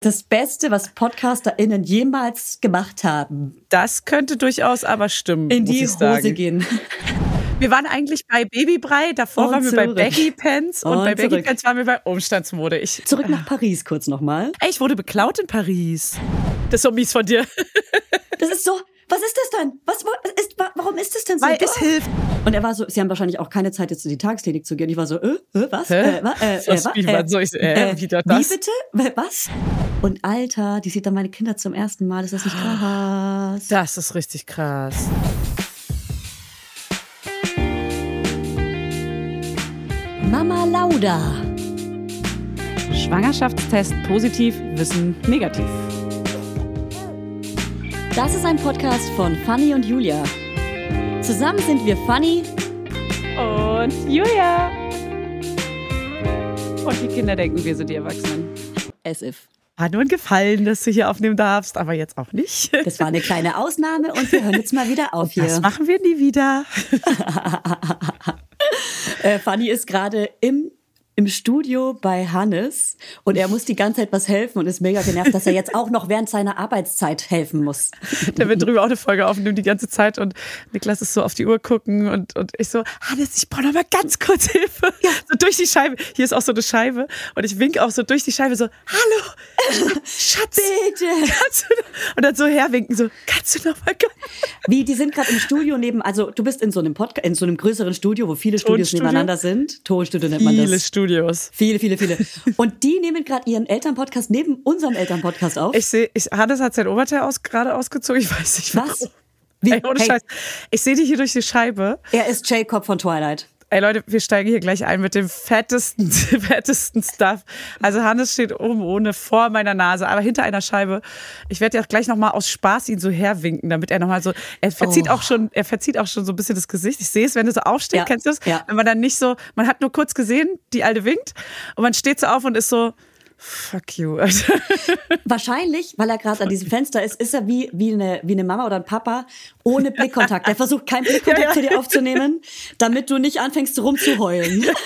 Das Beste, was PodcasterInnen jemals gemacht haben. Das könnte durchaus aber stimmen. In die Hose gehen. Wir waren eigentlich bei Babybrei, davor Und waren wir zurück. bei Baggy Pants und, Und bei Baggy zurück. Pants waren wir bei Umstandsmode. Ich, Zurück nach Paris kurz nochmal. Ey, ich wurde beklaut in Paris. Das ist so mies von dir. Das ist so, was ist das denn? Was, was ist, warum ist das denn so? Weil es hilft. Und er war so, sie haben wahrscheinlich auch keine Zeit, jetzt in die Tagesklinik zu gehen. Ich war so, äh, äh was? Hä? Äh, wa, äh, Was, äh, soll ich- äh, wieder das? Wie bitte? Wa- Was? Und Alter, die sieht dann meine Kinder zum ersten Mal. Ist das nicht krass? Das ist richtig krass. Mama Lauda. Schwangerschaftstest positiv, Wissen negativ. Das ist ein Podcast von Fanny und Julia. Zusammen sind wir Fanny. Und Julia. Und die Kinder denken, wir sind die Erwachsenen. As if. Hat nur ein Gefallen, dass du hier aufnehmen darfst, aber jetzt auch nicht. Das war eine kleine Ausnahme und wir hören jetzt mal wieder auf Das hier. machen wir nie wieder. Äh, Fanny ist gerade im, im Studio bei Hannes und er muss die ganze Zeit was helfen und ist mega genervt, dass er jetzt auch noch während seiner Arbeitszeit helfen muss. Der wird drüber auch eine Folge aufnehmen die ganze Zeit und Niklas ist so auf die Uhr gucken und, und ich so, Hannes, ich brauche noch mal ganz kurz Hilfe. So durch die Scheibe. Hier ist auch so eine Scheibe und ich wink auch so durch die Scheibe so, hallo, Schatz. Bitte! Du? Und dann so herwinken, so, kannst du noch mal kommen? Wie, die sind gerade im Studio neben, also du bist in so einem Podcast, in so einem größeren Studio, wo viele Studios Tonstudio? nebeneinander sind. Tonstudio nennt man das. Viele Studios. Viele, viele, viele. Und die nehmen gerade ihren Elternpodcast neben unserem Elternpodcast auf. Ich sehe, ich, Hannes hat sein Oberteil aus, gerade ausgezogen, ich weiß nicht warum. Was? Wie? Ey, ohne Hey. Scheiß. Ich sehe dich hier durch die Scheibe. Er ist Jacob von Twilight. Ey Leute, wir steigen hier gleich ein mit dem fettesten, fettesten Stuff. Also Hannes steht oben ohne vor meiner Nase, aber hinter einer Scheibe. Ich werde ja gleich nochmal aus Spaß ihn so herwinken, damit er nochmal so, er verzieht Oh. auch schon, er verzieht auch schon so ein bisschen das Gesicht. Ich sehe es, wenn du so aufstehst, Ja, kennst du es? ja. Wenn man dann nicht so, man hat nur kurz gesehen, die Alte winkt und man steht so auf und ist so, fuck you. Alter. Wahrscheinlich, weil er gerade an diesem Fenster ist, ist er wie, wie, eine, wie eine Mama oder ein Papa ohne Blickkontakt. Er versucht keinen Blickkontakt Ja, ja. zu dir aufzunehmen, damit du nicht anfängst rumzuheulen.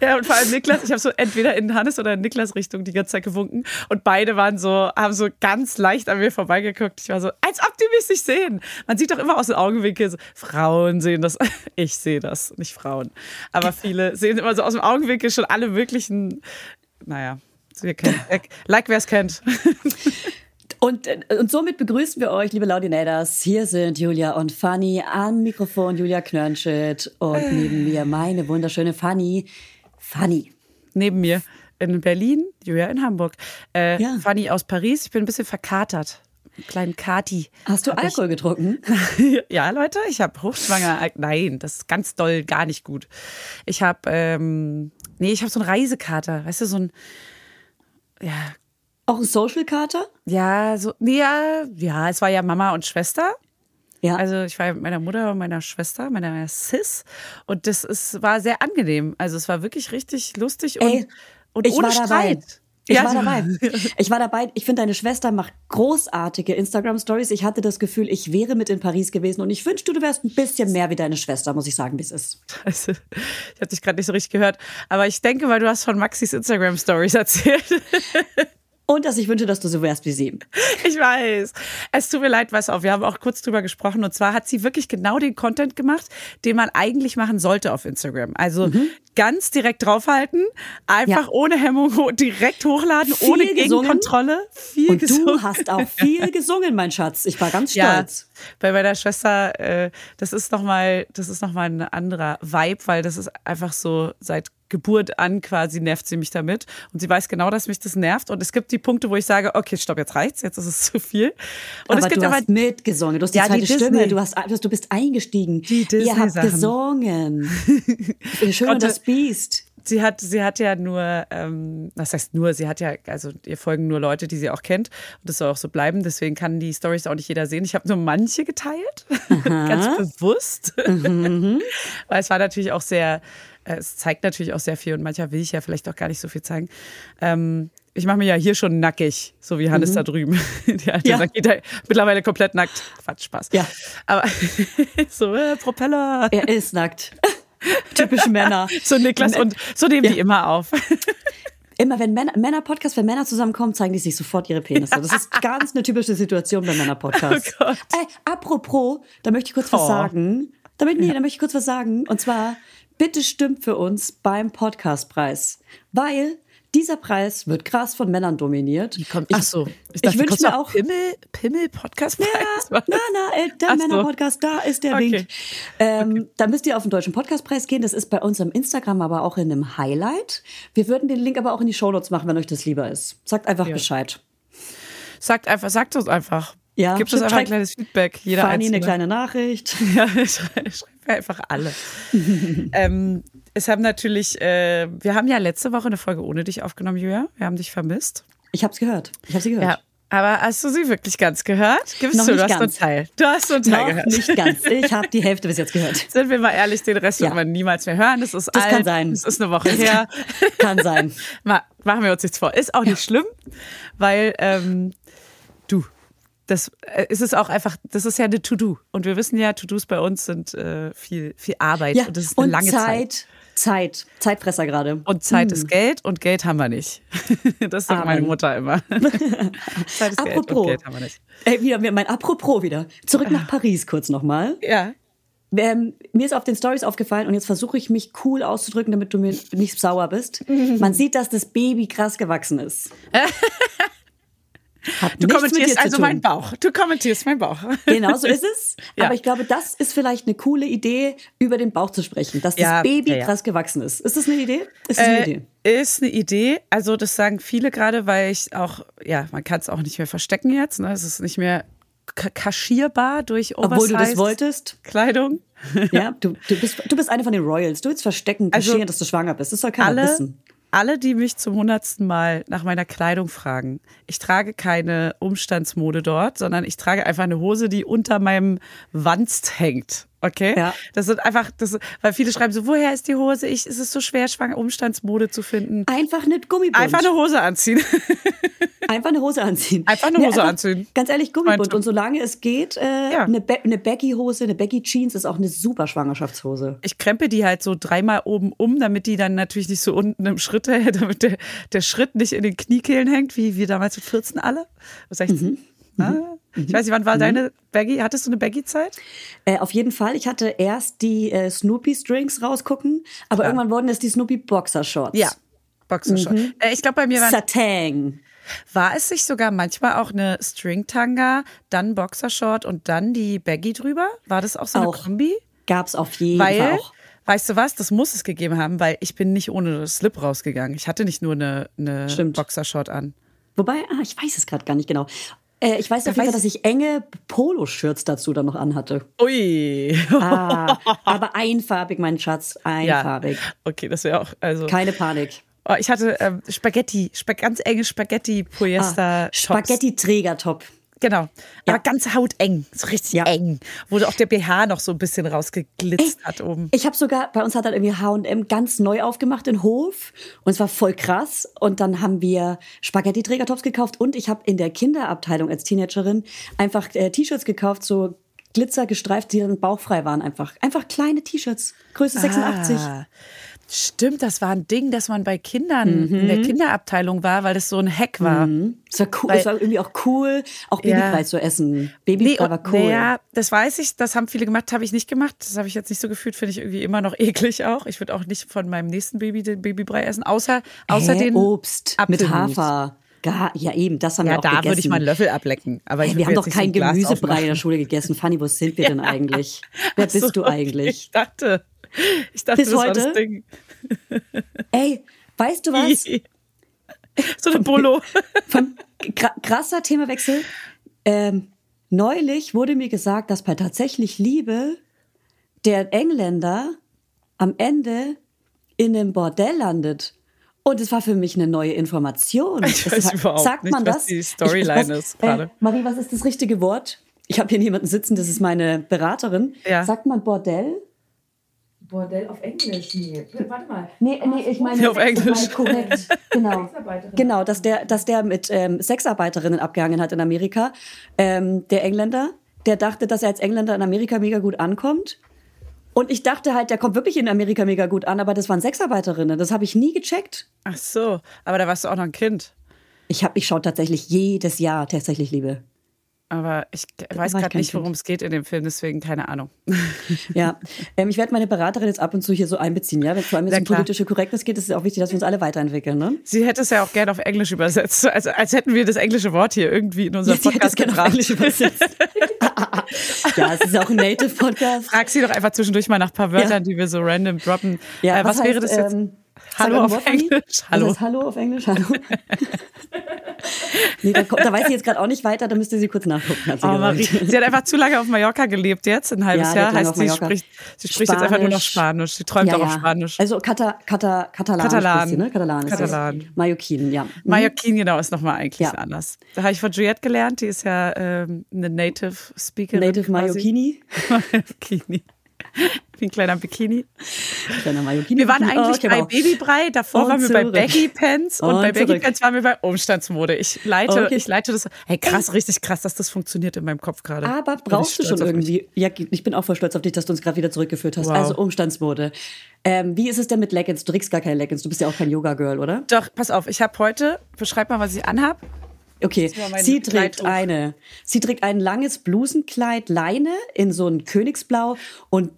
Ja, und vor allem Niklas, ich habe so entweder in Hannes oder in Niklas Richtung die ganze Zeit gewunken und beide waren so, haben so ganz leicht an mir vorbeigeguckt. Ich war so, als ob die mich nicht sehen. Man sieht doch immer aus dem Augenwinkel, so, Frauen sehen das. Ich sehe das, nicht Frauen. Aber viele sehen immer so aus dem Augenwinkel schon alle möglichen, naja, wir kennen, like wer es kennt. Und, äh, und somit begrüßen wir euch, liebe Laudinators. Hier sind Julia und Fanny am Mikrofon, Julia Knörnschild und neben mir meine wunderschöne Fanny. Fanny. Neben mir in Berlin, Julia in Hamburg. Äh, Ja. Fanny aus Paris, ich bin ein bisschen verkatert. Einen Kleinen Kati. Hast du Alkohol getrunken? Ja, Leute, ich habe hochschwanger. Nein, das ist ganz doll, gar nicht gut. Ich habe, ähm, nee, ich habe so einen Reisekater, weißt du, so ein, ja, Auch ein Social Kater? ja, so, nee, ja, ja, es war ja Mama und Schwester. Ja. Also ich war ja mit meiner Mutter und meiner Schwester, meiner Sis, und das ist, war sehr angenehm. Also es war wirklich richtig lustig und, Ey, und ich ohne war dabei. Ich Ja, war dabei. Ich war dabei. Ich finde, deine Schwester macht großartige Instagram-Stories. Ich hatte das Gefühl, ich wäre mit in Paris gewesen und ich wünschte, du wärst ein bisschen mehr wie deine Schwester, muss ich sagen, wie es ist. Scheiße. Ich habe dich gerade nicht so richtig gehört. Aber ich denke, weil du hast von Maxis Instagram-Stories erzählt. Und dass ich wünsche, dass du so wärst wie sie. Ich weiß. Es tut mir leid, weißt du, auch, wir haben auch kurz drüber gesprochen. Und zwar hat sie wirklich genau den Content gemacht, den man eigentlich machen sollte auf Instagram. Also ganz direkt draufhalten, einfach Mhm. Ja. ohne Hemmung direkt hochladen, Viel ohne. Gegenkontrolle. Viel Und gesungen. du hast auch viel gesungen, mein Schatz. Ich war ganz Ja, stolz. bei meiner Schwester, äh, das ist nochmal, das ist noch mal ein anderer Vibe, weil das ist einfach so seit Geburt an quasi nervt sie mich damit und sie weiß genau, dass mich das nervt und es gibt die Punkte, wo ich sage, okay, stopp, jetzt reicht's, jetzt ist es zu viel. Und es aber gibt du aber hast mitgesungen, du hast die Ja, die zweite Stimme, Disney. du, hast, du hast- du bist eingestiegen. Die Ihr habt gesungen. Schön und das Biest. Sie hat, sie hat ja nur, ähm, was heißt nur, sie hat ja, also ihr folgen nur Leute, die sie auch kennt und das soll auch so bleiben, deswegen kann die Stories auch nicht jeder sehen. Ich habe nur manche geteilt, ganz bewusst, weil es war natürlich auch sehr, äh, es zeigt natürlich auch sehr viel und mancher will ich ja vielleicht auch gar nicht so viel zeigen. Ähm, ich mache mir ja hier schon nackig, so wie Hannes da drüben. Die alte Ja. sagt, geht ja mittlerweile komplett nackt. Quatsch, Spaß. Ja. Aber so, äh, Propeller. Er ist nackt. Typisch Männer. So Niklas und so nehmen die immer auf. Immer wenn Männer, Männer-Podcast, wenn Männer zusammenkommen, zeigen die sich sofort ihre Penisse. Das ist ganz eine typische Situation bei Männer-Podcasts. Oh Gott. Ey, apropos, da möchte ich kurz was Oh. sagen. Damit, nee, da möchte ich kurz was sagen. Und zwar, bitte stimmt für uns beim Podcastpreis. Weil dieser Preis wird krass von Männern dominiert. Kommt, ich, ach so, ich, dachte, wünsche mir auch. Pimmel, Pimmel Podcast Ja, na, na, äh, der. Männer-Podcast, da ist der Okay. Wink. Ähm, Da müsst ihr auf den Deutschen Podcastpreis gehen. Das ist bei uns im Instagram, aber auch in einem Highlight. Wir würden den Link aber auch in die Shownotes machen, wenn euch das lieber ist. Sagt einfach Bescheid. Sagt einfach, sagt uns einfach. Ja, Gibt uns schreibt- einfach ein kleines Feedback. Jeder Fanny eine kleine Nachricht. Ja, schrei- schreiben wir einfach alle. ähm, es haben natürlich, äh, wir haben ja letzte Woche eine Folge ohne dich aufgenommen, Julia. Wir haben dich vermisst. Ich hab's gehört. Ich hab sie gehört. Ja. Aber hast du sie wirklich ganz gehört? Gibst Noch du, nicht du hast nur einen ganz. Teil. Du hast einen Teil Noch gehört. nicht ganz. Ich habe die Hälfte bis jetzt gehört. Sind wir mal ehrlich, den Rest Ja. wird man niemals mehr hören. Das ist Das alt. kann sein. Das ist eine Woche her. Kann sein. Ma- Machen wir uns nichts vor. Ist auch nicht schlimm, weil ähm, du, das äh, ist es auch einfach, das ist ja eine To-Do. Und wir wissen ja, To-Dos bei uns sind äh, viel, viel Arbeit Ja, und das ist eine lange Zeit. Zeit, Zeit, Zeitfresser gerade. Und Zeit ist Geld und Geld haben wir nicht. Das sagt meine Amen. Mutter immer. Zeit ist Geld und Apropos. Geld haben wir nicht. Ey, wieder mein Apropos wieder. Zurück nach Paris kurz nochmal. Ja. Ähm, mir ist auf den Stories aufgefallen und jetzt versuche ich mich cool auszudrücken, damit du mir nicht sauer bist. Man sieht, dass das Baby krass gewachsen ist. Hat Du kommentierst also meinen Bauch. Du kommentierst meinen Bauch. Genau, so ist es. Ja. Aber ich glaube, das ist vielleicht eine coole Idee, über den Bauch zu sprechen, dass das Ja, Baby ja, krass gewachsen ist. Ist das eine Idee? Ist das eine Äh, Idee? ist eine Idee. Also das sagen viele gerade, weil ich auch, ja, man kann es auch nicht mehr verstecken jetzt. Ne? Es ist nicht mehr ka- kaschierbar durch Obwohl du das Oversize wolltest. Kleidung. Ja, du, du, bist, du bist eine von den Royals. Du willst verstecken, Also, kaschieren, dass du schwanger bist. Das soll keiner alle, wissen. Alle, die mich zum hundertsten Mal nach meiner Kleidung fragen, ich trage keine Umstandsmode dort, sondern ich trage einfach eine Hose, die unter meinem Wanst hängt. Okay? Ja. Das sind einfach, das, weil viele schreiben so, woher ist die Hose? Ich, es ist so schwer, schwanger Umstandsmode zu finden. Einfach eine Gummibund. Einfach eine Hose anziehen. Einfach eine Hose anziehen. Einfach eine Hose anziehen. Ganz ehrlich, Gummibund. Und solange es geht, äh, Ja. eine, Be eine Baggy-Hose, eine Baggy-Jeans ist auch eine super Schwangerschaftshose. Ich krempe die halt so dreimal oben um, damit die dann natürlich nicht so unten im Schritt hält, damit der, der Schritt nicht in den Kniekehlen hängt, wie wir damals mit 14 alle. 16. Ah, ich weiß nicht, wann war deine Baggy? Hattest du eine Baggy-Zeit? Äh, auf jeden Fall. Ich hatte erst die äh, Snoopy-Strings rausgucken, aber irgendwann wurden es die Snoopy-Boxer-Shorts. Boxershort. Äh, ich glaube, bei mir war, Satang. war es sich sogar manchmal auch eine String-Tanga, dann Boxershort und dann die Baggy drüber. War das auch so eine Auch. Kombi? Gab's auf jeden Fall Weil, auch. weißt du was, das muss es gegeben haben, weil ich bin nicht ohne Slip rausgegangen. Ich hatte nicht nur eine, eine. Boxershort an. Wobei, ah, ich weiß es gerade gar nicht genau. Äh, ich weiß auf jeden Fall, dass ich enge Poloshirts dazu dann noch anhatte. Ui. Ah, aber einfarbig, mein Schatz, einfarbig. Okay, das wäre auch, also. Keine Panik. Oh, ich hatte ähm, Spaghetti, Sp ganz enge Spaghetti-Polyester. Ah, Spaghetti-Trägertop. Genau. Ja. Aber ganz hauteng. So richtig Ja. eng. Wo auch der BH noch so ein bisschen rausgeglitzt hat oben. Ich habe sogar, bei uns hat dann irgendwie H&M ganz neu aufgemacht in Hof und es war voll krass und dann haben wir Spaghetti-Trägertops gekauft und ich habe in der Kinderabteilung als Teenagerin einfach äh, T-Shirts gekauft, so glitzergestreift, die dann bauchfrei waren einfach. Einfach kleine T-Shirts, Größe 86. Ah, stimmt, das war ein Ding, dass man bei Kindern in der Kinderabteilung war, weil das so ein Hack war. Es war cool, Weil- es war irgendwie auch cool, auch Ja. Babybrei zu essen. Nee, Babybrei und, war cool. naja, das weiß ich, das haben viele gemacht, habe ich nicht gemacht. Das habe ich jetzt nicht so gefühlt, finde ich irgendwie immer noch eklig auch. Ich würde auch nicht von meinem nächsten Baby den Babybrei essen, außer, außer Hä? den Obst mit Apfelmus. Hafer. Ga- Ja, eben, das haben Ja, wir auch da gegessen. würde ich mal einen Löffel ablecken. Aber Hey, wir haben doch so kein Gemüsebrei in der Schule gegessen. Fanny, wo sind wir denn eigentlich? Wer Ach so, bist du okay. eigentlich? Ich dachte, ich dachte, Bis das war das heute? Ding. Ey, weißt du was? so eine Bolo. Von kra- krasser Themawechsel. Ähm, neulich wurde mir gesagt, dass bei tatsächlich Liebe der Engländer am Ende in einem Bordell landet. Und es war für mich eine neue Information. Ich weiß war- überhaupt sagt nicht, man was das? die Storyline Ich- was- ist gerade. Äh, Marie, was ist das richtige Wort? Ich habe hier jemanden sitzen, das ist meine Beraterin. Ja. Sagt man Bordell? Bordell auf Englisch. Nee, warte mal. Nee, nee, ich meine, Auf Englisch. Korrekt. Genau. Genau, dass der, dass der mit ähm, Sexarbeiterinnen abgehangen hat in Amerika. Ähm, der Engländer, der dachte, dass er als Engländer in Amerika mega gut ankommt. Und ich dachte halt, der kommt wirklich in Amerika mega gut an, aber das waren Sexarbeiterinnen. Das habe ich nie gecheckt. Ach so, aber da warst du auch noch ein Kind. Ich, hab, ich schaue tatsächlich jedes Jahr tatsächlich Liebe. Aber ich weiß gerade nicht, worum es geht in dem Film, deswegen keine Ahnung. Ja, ähm, ich werde meine Beraterin jetzt ab und zu hier so einbeziehen. Ja, wenn vor allem es Ja, um politische Korrektness geht, ist es auch wichtig, dass wir uns alle weiteentwickeln. Ne? Sie hätte es ja auch gerne auf Englisch übersetzt, also als hätten wir das englische Wort hier irgendwie in unserem Sie hätte es Podcast gerne auf gebracht. Englisch übersetzt. ja, es ist auch ein Native-Podcast. Frag sie doch einfach zwischendurch mal nach ein paar Wörtern, Ja. die wir so random droppen. Ja, äh, was, heißt, wäre das jetzt? ähm, Hallo auf? Englisch. Was Hallo. heißt Hallo auf Englisch? Hallo. nee, da, da weiß ich jetzt gerade auch nicht weiter, da müsste sie kurz nachgucken. Hat sie Oh, Marie. Sie hat einfach zu lange auf Mallorca gelebt jetzt, ein halbes Ja, Jahr. Heißt, sie spricht, sie spricht jetzt einfach nur noch Spanisch. Sie träumt Ja, auch auf. Spanisch. Also Kata, Kata, Katalan, Katalan. Sie, ne? Katalan Katalan. Mallorquin, ja. Mhm. Mallorquin, genau, ist nochmal eigentlich anders. Da habe ich von Juliette gelernt, die ist ja ähm, eine Native Speakerin. Native. Mallorquini. Mallorquini. Wie ein kleiner Bikini. Kleiner Mallorquini. Wir waren Oh, eigentlich okay, bei wow. Babybrei, davor Und waren wir bei zurück. Baggy Pants und, Und bei Baggy zurück. Pants waren wir bei Umstandsmode. Ich leite, Okay. ich leite das. Hey, krass, richtig krass, dass das funktioniert in meinem Kopf gerade. Aber brauchst du schon irgendwie. Ja, ich bin auch voll stolz auf dich, dass du uns gerade wieder zurückgeführt hast. Wow. Also Umstandsmode. Ähm, wie ist es denn mit Leggings? Du trägst gar keine Leggings. Du bist ja auch kein Yoga-Girl, oder? Doch, pass auf, ich habe heute, beschreib mal, was ich anhab. Okay, sie trägt eine, sie trägt ein langes Blusenkleid Leine in so ein Königsblau und äh,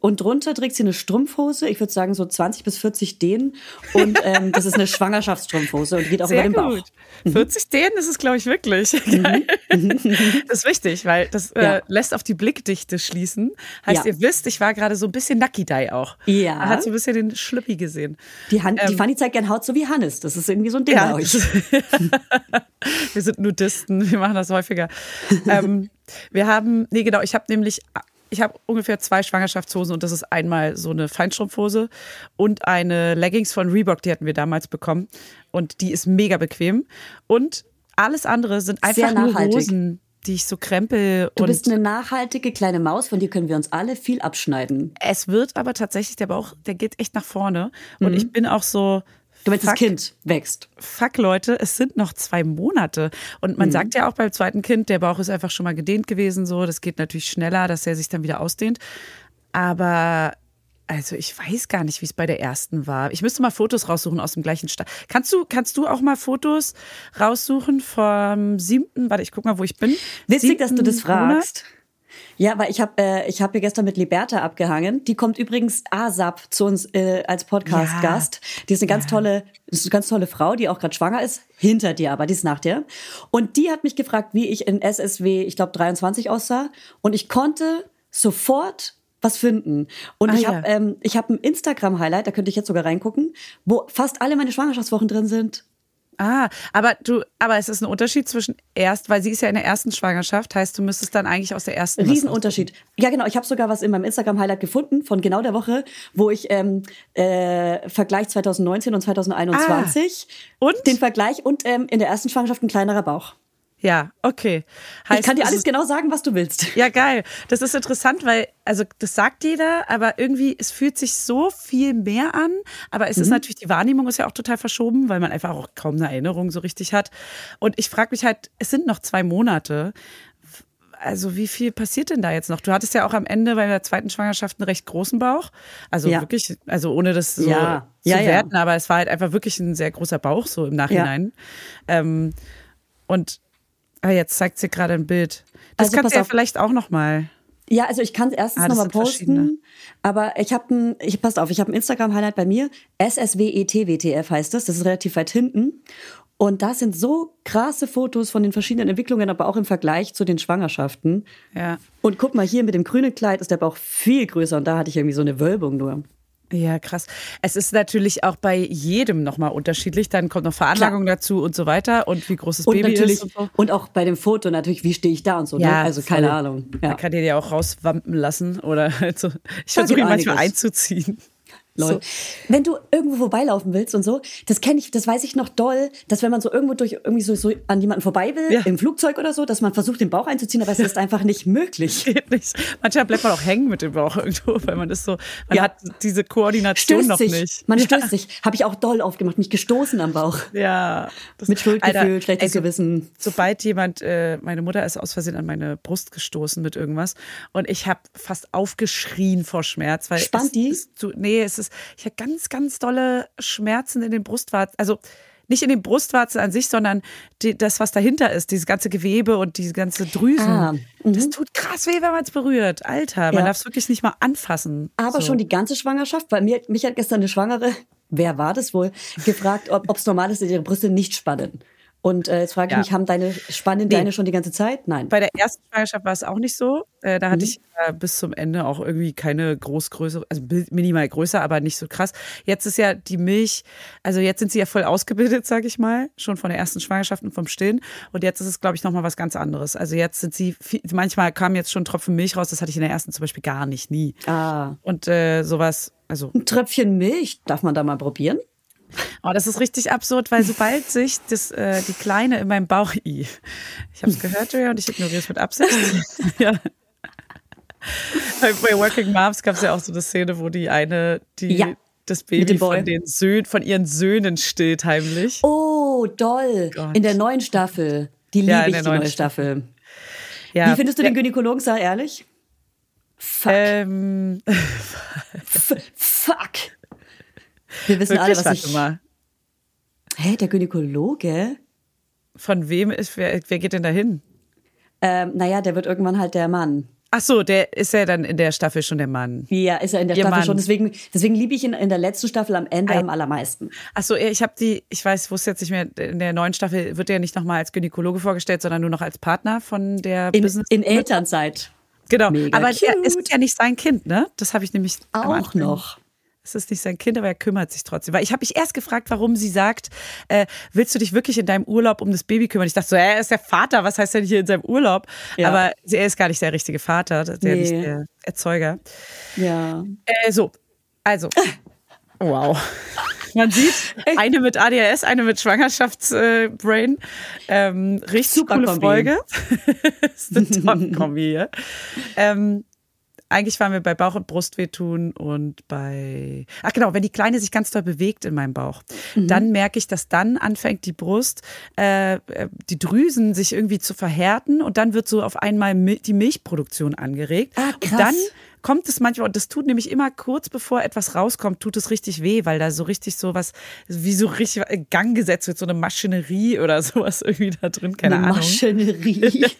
und drunter trägt sie eine Strumpfhose, ich würde sagen so 20 bis 40 Dehnen und ähm, das ist eine Schwangerschaftsstrumpfhose und geht auch über Sehr den Bauch. gut. 40 Dehnen ist es, glaube ich, wirklich. Geil. Das ist wichtig, weil das äh, Ja. lässt auf die Blickdichte schließen. Heißt, Ja. ihr wisst, ich war gerade so ein bisschen Nucky-Dye auch. Ja. Man hat so ein bisschen den Schlüppi gesehen. Die, Han Ähm. die Fanny zeigt gern Haut so wie Hannes. Das ist irgendwie so ein Ding bei euch. wir sind Nudisten, wir machen das häufiger. ähm, wir haben, nee, genau, ich habe nämlich, ich habe ungefähr zwei Schwangerschaftshosen und das ist einmal so eine Feinstrumpfhose und eine Leggings von Reebok, die hatten wir damals bekommen und die ist mega bequem und alles andere sind einfach nur. Hosen, die ich so krempel Du bist eine nachhaltige kleine Maus, von dir können wir uns alle viel abschneiden. es wird aber tatsächlich, der Bauch, der geht echt nach vorne und ich bin auch so, Mhm. Du meinst, das fuck, Kind wächst. fuck Leute, es sind noch zwei Monate. Und Mhm. man sagt ja auch beim zweiten Kind, der Bauch ist einfach schon mal gedehnt gewesen, so. Das geht natürlich schneller, dass er sich dann wieder ausdehnt. Aber also ich weiß gar nicht, wie es bei der ersten war. Ich müsste mal Fotos raussuchen aus dem gleichen Stall. Kannst du, kannst du auch mal Fotos raussuchen vom siebten? Warte, ich guck mal, wo ich bin. Witzig, dass du das Siebten Monat? Ja, weil ich habe äh, ich hab hier gestern mit Liberta abgehangen. Die kommt übrigens ASAP zu uns äh, als Podcast-Gast. Die ist eine ganz tolle, ist eine ganz tolle Frau, die auch gerade schwanger ist. Hinter dir aber, die ist nach dir. Und die hat mich gefragt, wie ich in SSW, ich glaube 23 aussah. Und ich konnte sofort was finden. Und Ah, ich ja. habe ähm, ich hab ein Instagram-Highlight, da könnte ich jetzt sogar reingucken, wo fast alle meine Schwangerschaftswochen drin sind. Ah, aber du, aber es ist ein Unterschied zwischen erst, weil sie ist ja in der ersten Schwangerschaft, heißt, du müsstest dann eigentlich aus der ersten. Riesenunterschied. Ja, genau. Ich habe sogar was in meinem Instagram-Highlight gefunden von genau der Woche, wo ich ähm, äh, Vergleich 2019 und 2021 Ah, und? den Vergleich und ähm, in der ersten Schwangerschaft ein kleinerer Bauch. Ja, okay. ich kann dir es alles ist- genau sagen, was du willst. Ja, geil. Das ist interessant, weil, also das sagt jeder, aber irgendwie, es fühlt sich so viel mehr an. Aber es ist Mhm. natürlich, die Wahrnehmung ist ja auch total verschoben, weil man einfach auch kaum eine Erinnerung so richtig hat. Und ich frage mich halt, es sind noch zwei Monate. Also wie viel passiert denn da jetzt noch? Du hattest ja auch am Ende bei der zweiten Schwangerschaft einen recht großen Bauch. Also Ja. wirklich, also ohne das so Ja. zu ja. werten, aber es war halt einfach wirklich ein sehr großer Bauch so im Nachhinein. Ähm, und ah, jetzt zeigt sie gerade ein Bild. Das Also kannst du ja auf. vielleicht auch noch mal. Ja, also ich kann es erstens Ah, nochmal posten, aber ich habe ein, ich passt auf, ich habe ein Instagram-Highlight bei mir, SSWETWTF heißt das, das ist relativ weit hinten. Und da sind so krasse Fotos von den verschiedenen Entwicklungen, aber auch im Vergleich zu den Schwangerschaften. Ja. Und guck mal, hier mit dem grünen Kleid ist der Bauch viel größer und da hatte ich irgendwie so eine Wölbung nur. Ja, krass. Es ist natürlich auch bei jedem nochmal unterschiedlich. Dann kommt noch Veranlagung dazu und so weiter und wie groß das Und Baby natürlich, ist. Und so. und auch bei dem Foto natürlich, wie stehe ich da und so. ne? Also keine voll. Ahnung. Ja. Man kann den ja auch rauswampen lassen oder also, ich Da versuche ihn manchmal einzuziehen. Lol. So. Wenn du irgendwo vorbeilaufen willst und so, das kenne ich, das weiß ich noch doll, dass wenn man so irgendwo durch irgendwie so, so an jemanden vorbei will, Ja. im Flugzeug oder so, dass man versucht, den Bauch einzuziehen, aber es ist einfach nicht möglich. Nicht. Manchmal bleibt man auch hängen mit dem Bauch irgendwo, weil man ist so, man Ja. hat diese Koordination Stößt noch sich. nicht. Man stößt sich. Habe ich auch doll aufgemacht, mich gestoßen am Bauch. Ja. Das, Mit Schuldgefühl, Alter, schlechtes ey, so- Gewissen. Sobald jemand, äh, meine Mutter ist aus Versehen an meine Brust gestoßen mit irgendwas und ich habe fast aufgeschrien vor Schmerz, weil Spannt es die? Ist zu, nee, es ist, ich habe ganz, ganz dolle Schmerzen in den Brustwarzen, also nicht in den Brustwarzen an sich, sondern die, das, was dahinter ist, dieses ganze Gewebe und diese ganze Drüsen. Ah, das tut krass weh, wenn man es berührt. Alter, man Ja. darf es wirklich nicht mal anfassen. Aber so. schon die ganze Schwangerschaft, weil mir, mich hat gestern eine Schwangere, wer war das wohl, gefragt, ob es normal ist, dass ihre Brüste nicht spannen. Und äh, jetzt frage ich Ja. mich, haben deine spannen Nee. deine schon die ganze Zeit? Nein. Bei der ersten Schwangerschaft war es auch nicht so. Äh, da Mhm. hatte ich äh, bis zum Ende auch irgendwie keine Großgröße, also minimal größer, aber nicht so krass. Jetzt ist ja die Milch, also jetzt sind sie ja voll ausgebildet, sag ich mal, schon von der ersten Schwangerschaft und vom Stillen. Und jetzt ist es, glaube ich, nochmal was ganz anderes. Also jetzt sind sie, viel, manchmal kamen jetzt schon Tropfen Milch raus, das hatte ich in der ersten zum Beispiel gar nicht, nie. Ah, Und äh, sowas, also ein Tröpfchen Milch, darf man da mal probieren? Oh, das ist richtig absurd, weil sobald sich das, äh, die Kleine in meinem Bauch, I, ich habe es gehört, Julia, und ich ignoriere es mit Absicht. ja. Bei, Working Moms gab es ja auch so eine Szene, wo die eine, die Ja, das Baby von den Söhnen, von ihren Söhnen stillt heimlich. Oh, doll. Gott. In der neuen Staffel. Die liebe Ja, ich, die neue Staffel. ja. Wie findest du den Gynäkologen, sag ehrlich? Fuck. Ähm, fuck. Wir wissen alle, wirklich, was warte ich. mal. Hä, der Gynäkologe? Von wem ist, wer, wer geht denn da hin? Ähm, naja, der wird irgendwann halt der Mann. Ach so, der ist ja dann in der Staffel schon der Mann. Ja, ist er in der Ihr Staffel Mann. schon. Deswegen, deswegen liebe ich ihn in der letzten Staffel am Ende Ei. am allermeisten. Ach so, ich habe die, ich weiß, wusste jetzt nicht mehr, in der neuen Staffel wird er nicht nochmal als Gynäkologe vorgestellt, sondern nur noch als Partner von der In, Business. in Elternzeit. genau, Mega aber er ist ja nicht sein Kind, ne? Das habe ich nämlich Auch noch. Es ist nicht sein Kind, aber er kümmert sich trotzdem. Weil ich habe mich erst gefragt, warum sie sagt, äh, willst du dich wirklich in deinem Urlaub um das Baby kümmern? Ich dachte so, er ist der Vater, was heißt denn hier in seinem Urlaub? Ja. Aber er ist gar nicht der richtige Vater, der Nee. der Erzeuger. Ja. Äh, so, also, wow. Man sieht, eine mit ADHS, eine mit Schwangerschaftsbrain. ähm, richtig Super coole Kombi. Folge. das ist eine Top-Kombi hier. Ähm, eigentlich waren wir bei Bauch- und Brustwehtun und bei. Ach genau, wenn die Kleine sich ganz doll bewegt in meinem Bauch, Mhm. dann merke ich, dass dann anfängt die Brust, äh, äh, die Drüsen sich irgendwie zu verhärten und dann wird so auf einmal die Milchproduktion angeregt. Ah, und krass. dann kommt es manchmal, und das tut nämlich immer kurz bevor etwas rauskommt, tut es richtig weh, weil da so richtig so was, wie so richtig in Gang gesetzt wird, so eine Maschinerie oder sowas irgendwie da drin, keine Eine Ahnung. Maschinerie.